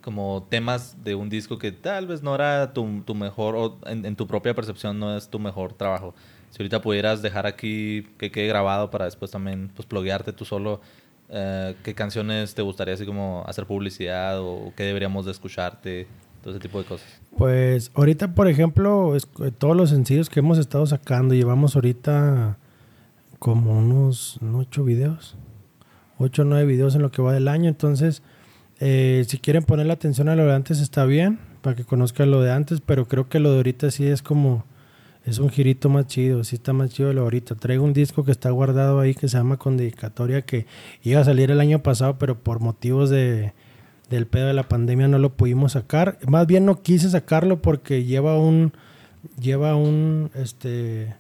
como temas de un disco que tal vez no era tu, tu mejor, o en, en tu propia percepción no es tu mejor trabajo. Si ahorita pudieras dejar aquí que quede grabado para después también pues pluguearte tú solo, eh, ¿qué canciones te gustaría así como hacer publicidad o qué deberíamos de escucharte? Todo ese tipo de cosas. Pues ahorita, por ejemplo, eh, todos los sencillos que hemos estado sacando, llevamos ahorita como unos ocho videos, ocho o nueve videos en lo que va del año. Entonces, eh, si quieren ponerle atención a lo de antes está bien, para que conozcan lo de antes, pero creo que lo de ahorita sí es como, es un girito más chido, sí está más chido lo ahorita. Traigo un disco que está guardado ahí que se llama Con Dedicatoria, que iba a salir el año pasado, pero por motivos de del pedo de la pandemia no lo pudimos sacar. Más bien no quise sacarlo porque lleva un lleva un este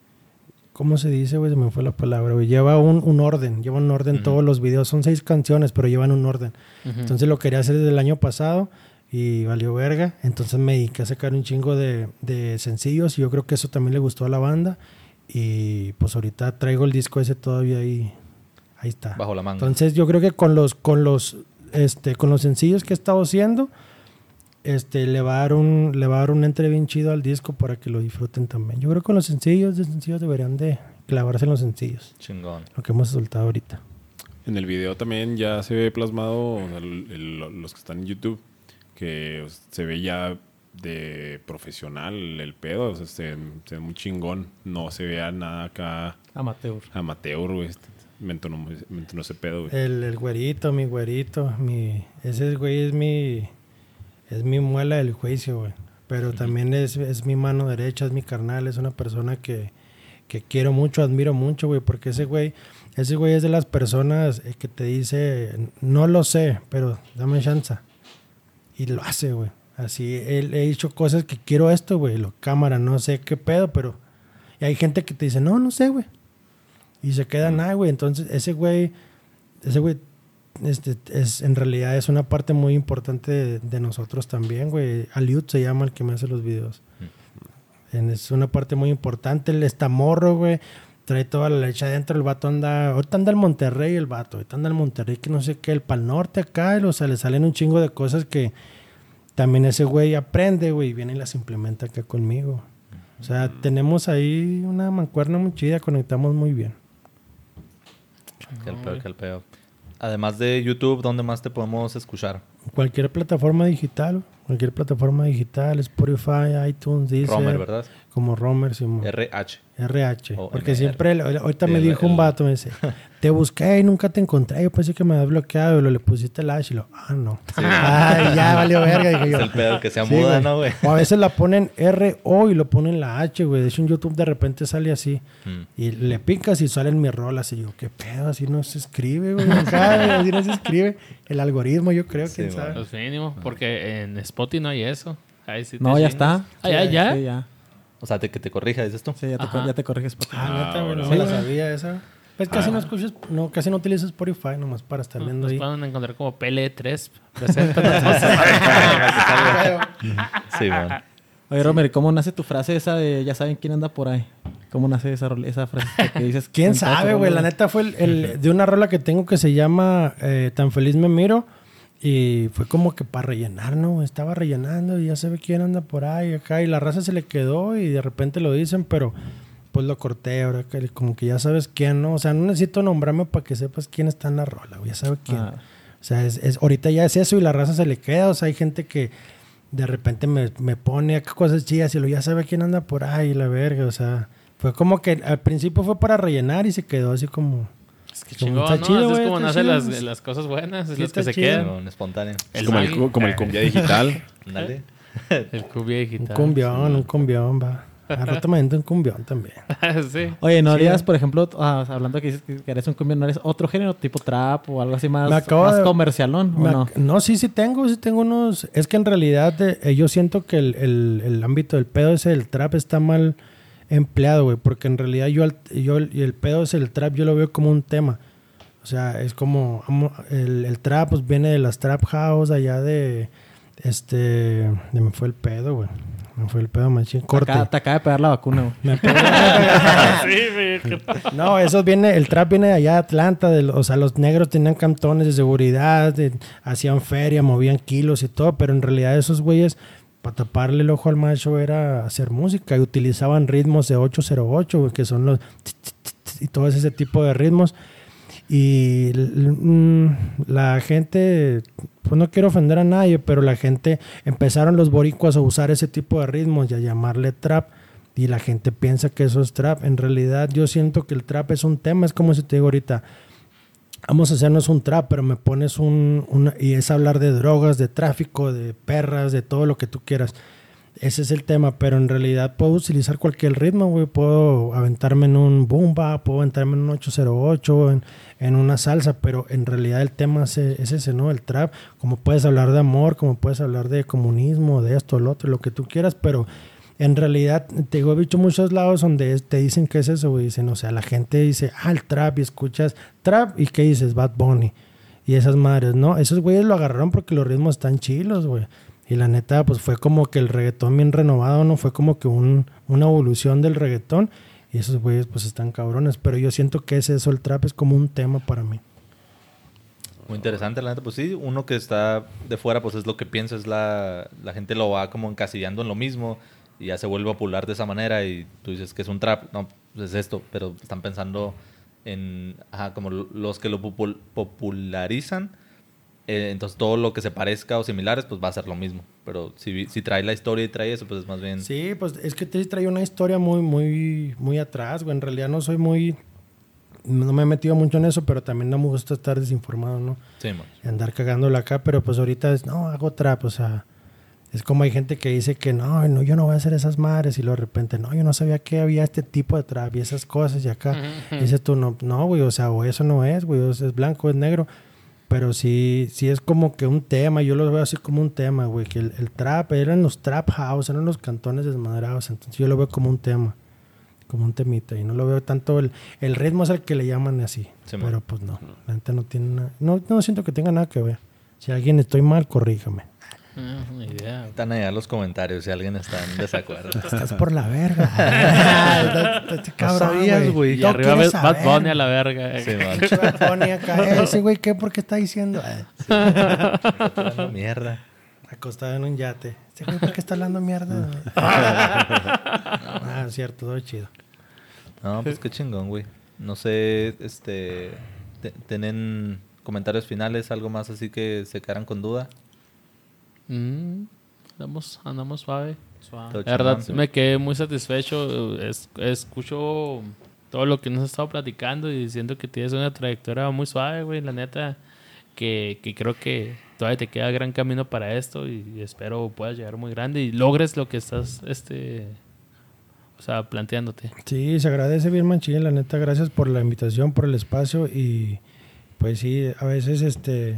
¿cómo se dice, güey? Se me fue la palabra, güey. Lleva un, un orden, lleva un orden todos los videos. Son seis canciones, pero llevan un orden. Entonces lo quería hacer desde el año pasado y valió verga. Entonces me dediqué a sacar un chingo de, de sencillos y yo creo que eso también le gustó a la banda. Y pues ahorita traigo el disco ese todavía ahí. Ahí está. Bajo la manga. Entonces yo creo que con los, con los, este, con los sencillos que he estado haciendo, este, le va a dar un, le va a dar un entre bien chido al disco para que lo disfruten también. Yo creo que con los sencillos, de sencillos deberían de clavarse en los sencillos, Chingón. lo que hemos soltado ahorita. En el video también ya se ve plasmado, el- el- los que están en YouTube, que se ve ya de profesional el pedo, o sea, se, se ve muy chingón. No se vea nada acá Amateur. amateur, güey. Este, Me entonó, me entonó ese pedo, güey. El, el güerito, mi güerito, mi, ese güey es mi, es mi muela del juicio, güey. Pero también es, es mi mano derecha, es mi carnal, es una persona que, que quiero mucho, admiro mucho, güey, porque ese güey, ese güey es de las personas eh, que te dice, no lo sé, pero dame chance. Y lo hace, güey. Así, él he dicho cosas que quiero esto, güey, lo cámara, no sé qué pedo, pero... Y hay gente que te dice, no, no sé, güey. Y se quedan ahí, güey. Entonces, ese güey, ese güey, este, es, en realidad es una parte muy importante de, de nosotros también, güey. Aliut se llama el que me hace los videos. En- Es una parte muy importante. Él está morro, güey. Trae toda la leche adentro. El vato anda. Ahorita anda el Monterrey, el vato. Ahorita anda el Monterrey, que no sé qué. El Pal Norte acá. O sea, le salen un chingo de cosas que también ese güey aprende, güey. Y viene y las implementa acá conmigo. O sea, tenemos ahí una mancuerna muy chida. Conectamos muy bien. Que el pedo, que el pedo. Además de YouTube, ¿dónde más te podemos escuchar? Cualquier plataforma digital. Cualquier plataforma digital. Spotify, iTunes, Deezer. Romer, ¿verdad? Como Romer, Simón. RH. RH. O porque siempre, ahorita me dijo un vato, me dice, te busqué y nunca te encontré. Yo pensé que me habías bloqueado y lo le pusiste el H y lo, ah, no. Ay, ya valió verga. Dije yo. Es el pedo que sea Sí, muda, güey. ¿no, güey? O a veces la ponen R-O y lo ponen la H, güey. De hecho, en YouTube de repente sale así. Mm. Y le picas y salen mis rolas. Y yo, ¿qué pedo? Así no se escribe, güey. Así no se escribe. El algoritmo, yo creo, Sí, quién sabe. Pues mínimo, porque en Spotify no hay eso. Ahí sí te No, ya está. Ah, ya, ya. O sea, te, que te corrija, dices tú. Sí, ya te, ya te corriges. Spotify. Ah, neta, güey. No me la sabía esa. Pues casi no escuchas, no, casi no utilizas Spotify nomás para estar viendo Nos ahí. pueden encontrar como PL3. Preséntanos. Sí, man. Oye, Romer, ¿cómo nace tu frase esa de ya saben quién anda por ahí? ¿Cómo nace esa, esa frase que dices? ¿Quién sabe, güey? La neta fue el, el- de una rola que tengo que se llama eh, Tan feliz me miro. Y fue como que para rellenar, ¿no? Estaba rellenando y ya sabe quién anda por ahí acá. Y la raza se le quedó y de repente lo dicen, pero pues lo corté ahora. que Como que ya sabes quién, ¿no? O sea, no necesito nombrarme para que sepas quién está en la rola. Ya sabes quién. Ah. O sea, es, es- ahorita ya es eso y la raza se le queda. O sea, hay gente que de repente me, me pone acá cosas chidas y lo ya sabe quién anda por ahí, la verga. O sea, fue como que al principio fue para rellenar y se quedó así como. Es que Como chingón, está ¿no? chido, Así güey, es como nacen las, las cosas buenas, Sí, las que se chido. quedan. Espontáneo. El como, el, como el cumbia digital. Dale. El cumbia Un digital. cumbión, un cumbión, va. Al rato me entro un cumbión también. sí. Oye, ¿no Sí. harías, por ejemplo, ah, hablando que dices que eres un cumbión, ¿no eres otro género tipo trap o algo así más, más de- comercialón o no? no, sí, sí tengo, sí tengo unos... Es que en realidad eh, yo siento que el, el- el ámbito del pedo ese del trap está mal empleado, güey. Porque en realidad yo, al- yo el, el pedo ese del trap yo lo veo como un tema. O sea, es como... El, el trap pues viene de las trap house allá de... Este... de me fue el pedo, güey. Me fue el pedo, machín. Corte. Acá- te acaba de pegar la vacuna, güey. Me pegó- No, eso viene, el trap viene de allá de Atlanta, de, o sea, los negros tenían cantones de seguridad, de- hacían feria, movían kilos y todo, pero en realidad esos güeyes, para taparle el ojo al macho era hacer música y utilizaban ritmos de 808, güey, que son los y todo ese tipo de ritmos. Y mm, la gente, pues no quiero ofender a nadie, pero la gente, empezaron los boricuas a usar ese tipo de ritmos y a llamarle trap. Y la gente piensa que eso es trap. En realidad yo siento que el trap es un tema. Es como si te digo ahorita, vamos a hacernos un trap, pero me pones un... y es hablar de drogas, de tráfico, de perras, de todo lo que tú quieras. Ese es el tema, pero en realidad puedo utilizar cualquier ritmo, güey. Puedo aventarme en un boomba, puedo aventarme en un 808, en, en una salsa, pero en realidad el tema es, es ese, ¿no? El trap. Como puedes hablar de amor, como puedes hablar de comunismo, de esto, lo otro, lo que tú quieras, pero en realidad, te digo, he visto muchos lados donde te dicen que es eso, güey. Dicen, o sea, la gente dice, ah, el trap, y escuchas trap, y ¿qué dices? Bad Bunny. Y esas madres, ¿no? Esos güeyes lo agarraron porque los ritmos están chilos, güey. Y la neta, pues fue como que el reggaetón bien renovado, ¿no? Fue como que un, una evolución del reggaetón. Y esos güeyes, pues están cabrones. Pero yo siento que es eso, el trap es como un tema para mí. Muy interesante, la neta. Pues sí, uno que está de fuera, pues es lo que piensa, es la, la gente lo va como encasillando en lo mismo y ya se vuelve popular de esa manera y tú dices que es un trap, no, pues es esto, pero están pensando en, ajá, como lo- los que lo popul- popularizan, eh, entonces todo lo que se parezca o similares, pues va a ser lo mismo. Pero si, si trae la historia y trae eso, pues es más bien... Sí, pues es que te trae una historia muy, muy, muy atrás, güey. En realidad no soy muy... No me he metido mucho en eso, pero también no me gusta estar desinformado, ¿no? Sí, man. y andar cagándola acá, pero pues ahorita es, no, hago trap, o sea, es como hay gente que dice que no, no, yo no voy a hacer esas madres y luego de repente, no, yo no sabía que había este tipo de trap y esas cosas y acá, y dices tú, no, no, güey, o sea, o eso no es, güey, o sea, es blanco, es negro, pero sí, sí es como que un tema, yo lo veo así como un tema, güey, que el, el trap, eran los trap house, eran los cantones desmadrados, entonces yo lo veo como un tema. como un temita. Y no lo veo tanto. El, el ritmo es el que le llaman así. Sí, pero pues no. La neta no tiene nada. No, no siento que tenga nada que ver. Si alguien estoy mal, corríjame. Ah, idea. Están allá los comentarios si alguien está en desacuerdo. Estás por la verga. Te cabrón, sabías, güey. Y arriba ves Bad. Bunny a la verga. Sí. Bad Bunny acá. Ese güey, ¿qué? ¿Por qué está diciendo? Hablando mierda. acostado en un yate. Ese güey, ¿por qué está hablando mierda? ah, cierto, todo chido. No, pues qué chingón, güey. No sé, este... te- ¿Tienen comentarios finales? ¿Algo más así que se quedaran con duda? Mm, andamos, andamos suave. La verdad, me quedé muy satisfecho. Es- escucho todo lo que nos has estado platicando y siento que tienes una trayectoria muy suave, güey. La neta, que, que creo que todavía te queda gran camino para esto y espero puedas llegar muy grande y logres lo que estás, este, o sea, planteándote. Sí, se agradece bien Manchilla, la neta, gracias por la invitación, por el espacio y pues sí, a veces este,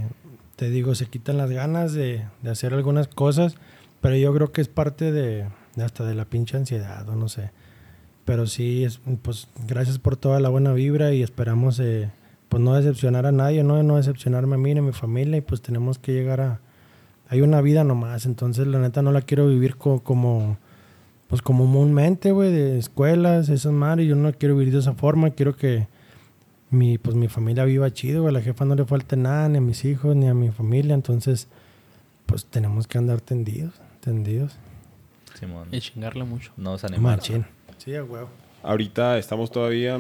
te digo, se quitan las ganas de, de hacer algunas cosas, pero yo creo que es parte de, hasta de la pinche ansiedad o no sé. Pero sí, es, pues gracias por toda la buena vibra y esperamos eh, pues no decepcionar a nadie, no, no decepcionarme a mí ni a mi familia y pues tenemos que llegar a... Hay una vida nomás, entonces la neta no la quiero vivir co- como pues comúnmente, güey, de escuelas, esas madres, yo no quiero vivir de esa forma, quiero que mi, pues mi familia viva chido, güey, a la jefa no le falte nada, ni a mis hijos, ni a mi familia, entonces, pues tenemos que andar tendidos, tendidos. Simón. Y chingarle mucho. No os animar. Machín. Sí, a huevo. Ahorita estamos todavía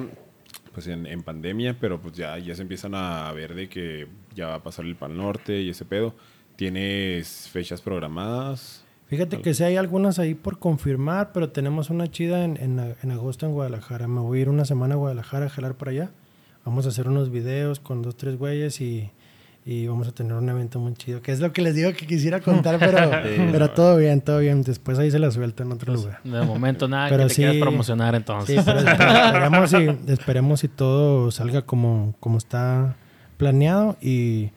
pues en, en pandemia, pero pues ya, ya se empiezan a ver de que ya va a pasar el Pal Norte y ese pedo. ¿Tienes fechas programadas? Fíjate que sí hay algunas ahí por confirmar, pero tenemos una chida en, en, en agosto en Guadalajara. Me voy a ir una semana a Guadalajara a jalar para allá. Vamos a hacer unos videos con dos, tres güeyes y, y vamos a tener un evento muy chido. Que es lo que les digo que quisiera contar, pero, pero todo bien, todo bien. Después ahí se la suelto en otro lugar. De momento nada Pero que te sí- quieras promocionar Sí, entonces. pero esperemos si, esperemos si todo salga como, como está planeado y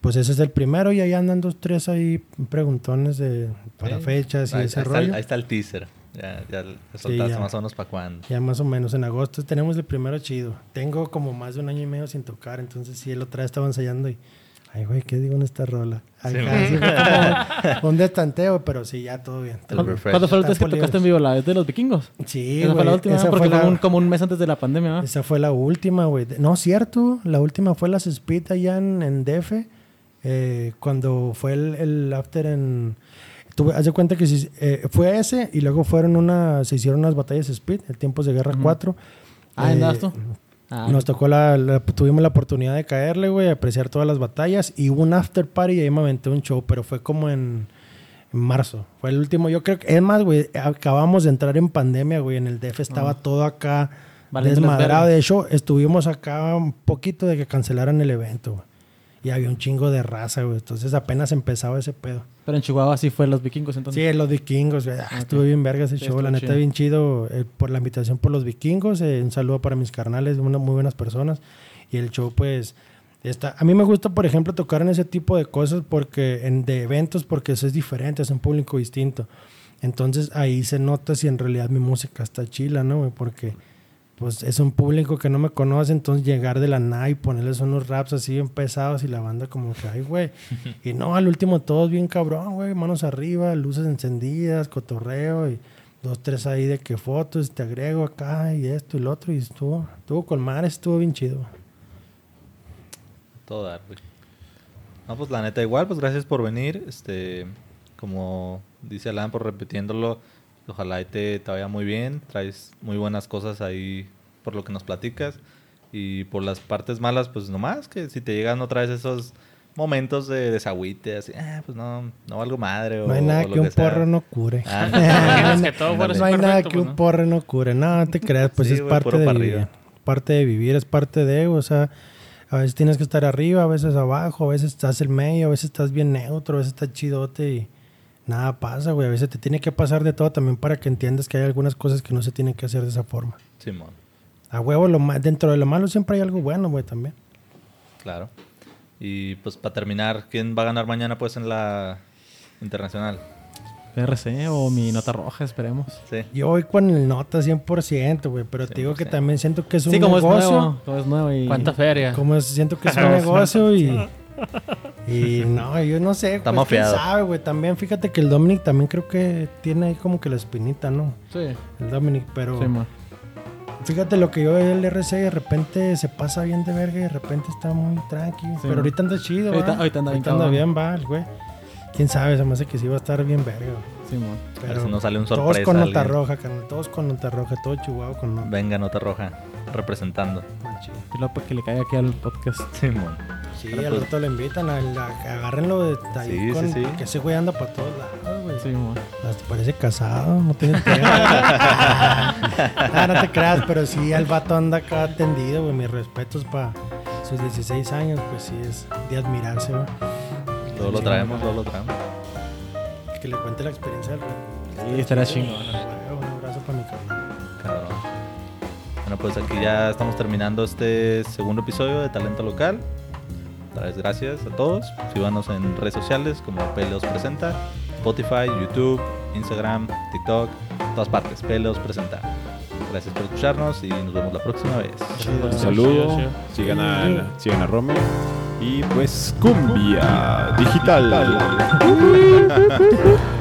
pues ese es el primero y ahí andan dos, tres ahí preguntones de, para Sí. fechas y ahí, ese ahí está, ahí está el teaser. Ya, ya soltaste ya. más o menos para cuándo. Ya más o menos en agosto tenemos el primero chido. Tengo como más de un año y medio sin tocar, entonces sí, el otra vez estaba ensayando y... Ay, güey, ¿qué digo en esta rola? Acá, sí, como un destanteo, pero sí, ya todo bien. ¿Cuándo refresh. cuándo fue la última vez que tocaste en vivo? ¿La vez de los vikingos? Sí, Esa fue la güey, última, esa porque fue fue la- un- como un mes antes de la pandemia, ¿no? Esa fue la última, güey. No, cierto. La última fue las Speed allá en, en DF. eh, cuando fue el, el after en... Tuve, haz de cuenta que sí, eh, fue ese y luego fueron una... Se hicieron unas batallas Speed, el Tiempos de Guerra 4. Ah, Eh, ¿andabas tú? Ah, Nos tocó la, la- tuvimos la oportunidad de caerle, güey, apreciar todas las batallas y hubo un after party y ahí me aventé un show, pero fue como en, en marzo. Fue el último, yo creo que, es más, güey, acabamos de entrar en pandemia, güey, en el DF estaba todo acá desmadrado. De hecho, estuvimos acá un poquito de que cancelaran el evento, güey. Y había un chingo de raza, güey. Entonces apenas empezaba ese pedo. Pero en Chihuahua sí fue los vikingos entonces. Sí, los vikingos, güey. Ah, Estuvo bien verga ese Sí, show. La neta, chido. bien chido eh, por la invitación por los vikingos. eh, un saludo para mis carnales, una, muy buenas personas. Y el show, pues, está... A mí me gusta, por ejemplo, tocar en ese tipo de cosas porque en, de eventos porque eso es diferente, es un público distinto. Entonces, ahí se nota si en realidad mi música está chila, ¿no, güey? Porque, pues, es un público que no me conoce, entonces llegar de la nada y ponerles unos raps así bien pesados y la banda como que, ay, güey. Y no, al último todos bien cabrón, güey, manos arriba, luces encendidas, cotorreo y dos, tres ahí de que fotos, te agrego acá y esto y lo otro y estuvo, estuvo con mar, estuvo bien chido. Todo dar, güey. No, pues la neta, igual, pues gracias por venir. Este, como dice Alan, por repitiéndolo, ojalá y te, te vaya muy bien. Traes muy buenas cosas ahí por lo que nos platicas. Y por las partes malas, pues nomás que si te llegan otra vez esos momentos de desagüite, así, ah, pues no, no valgo madre. O, No hay nada o lo que un sea. porro no cure. Ah, que todo no hay nada que pues, un ¿no? porro no cure. No, no te creas, pues Sí, es parte de pa' vivir. Parte de vivir, es parte de, o sea, a veces tienes que estar arriba, a veces abajo, a veces estás en medio, a veces estás bien neutro, a veces estás chidote y nada pasa, güey. A veces te tiene que pasar de todo también para que entiendas que hay algunas cosas que no se tienen que hacer de esa forma. Simón, A huevo, lo ma- dentro de lo malo siempre hay algo bueno, güey, también. claro. Y pues para terminar, ¿quién va a ganar mañana pues en la internacional? PRC o mi nota roja, esperemos. Sí. Yo voy con el nota 100%, güey, pero te digo que 100%. también siento que es un Sí, como es negocio. nuevo. Como es nuevo y... ¿Cuánta feria? Como es- siento que es un negocio y... Y no, yo no sé. Está pues, quién sabe, güey. También fíjate que el Dominic también creo que tiene ahí como que la espinita, ¿no? Sí. El Dominic, pero... Sí, man. Fíjate lo que yo veo el RC de repente se pasa bien de verga y de repente está muy tranqui. pero man. ahorita anda chido, Ahorita- ¿va? ahorita anda bien anda bien, va, güey. Quién sabe, se me hace que sí va a estar bien verga. güey. Sí, man. A ver Pero si nos sale un todos sorpresa. con nota alguien. roja, carnal. Todos con nota roja, todo chihuahua con nota. Venga, nota roja. Representando. Machín. Y luego para que le caiga aquí al podcast. Simón. Sí, al pues- rato le invitan, a, a- agárrenlo de ahí Sí, sí, con sí. que ese güey anda para todos lados, güey. Sí, man. Hasta parece casado, no te ah, no te creas, pero sí, el vato anda acá atendido, güey. Mis respetos para sus 16 años, pues sí, es de admirarse, güey. Todo lo traemos, todo lo traemos. Que le cuente la experiencia del Sí, estará chingón. Un abrazo para mi carnal. Cabrón. Bueno, pues aquí ya estamos terminando este segundo episodio de Talento Local. Otra vez gracias a todos. Síganos en redes sociales como Pelos Presenta, Spotify, YouTube, Instagram, TikTok, todas partes. Pelos Presenta. Gracias por escucharnos y nos vemos la próxima vez. Un saludo. Sigan a, sigan a Romer. Y pues, cumbia digital.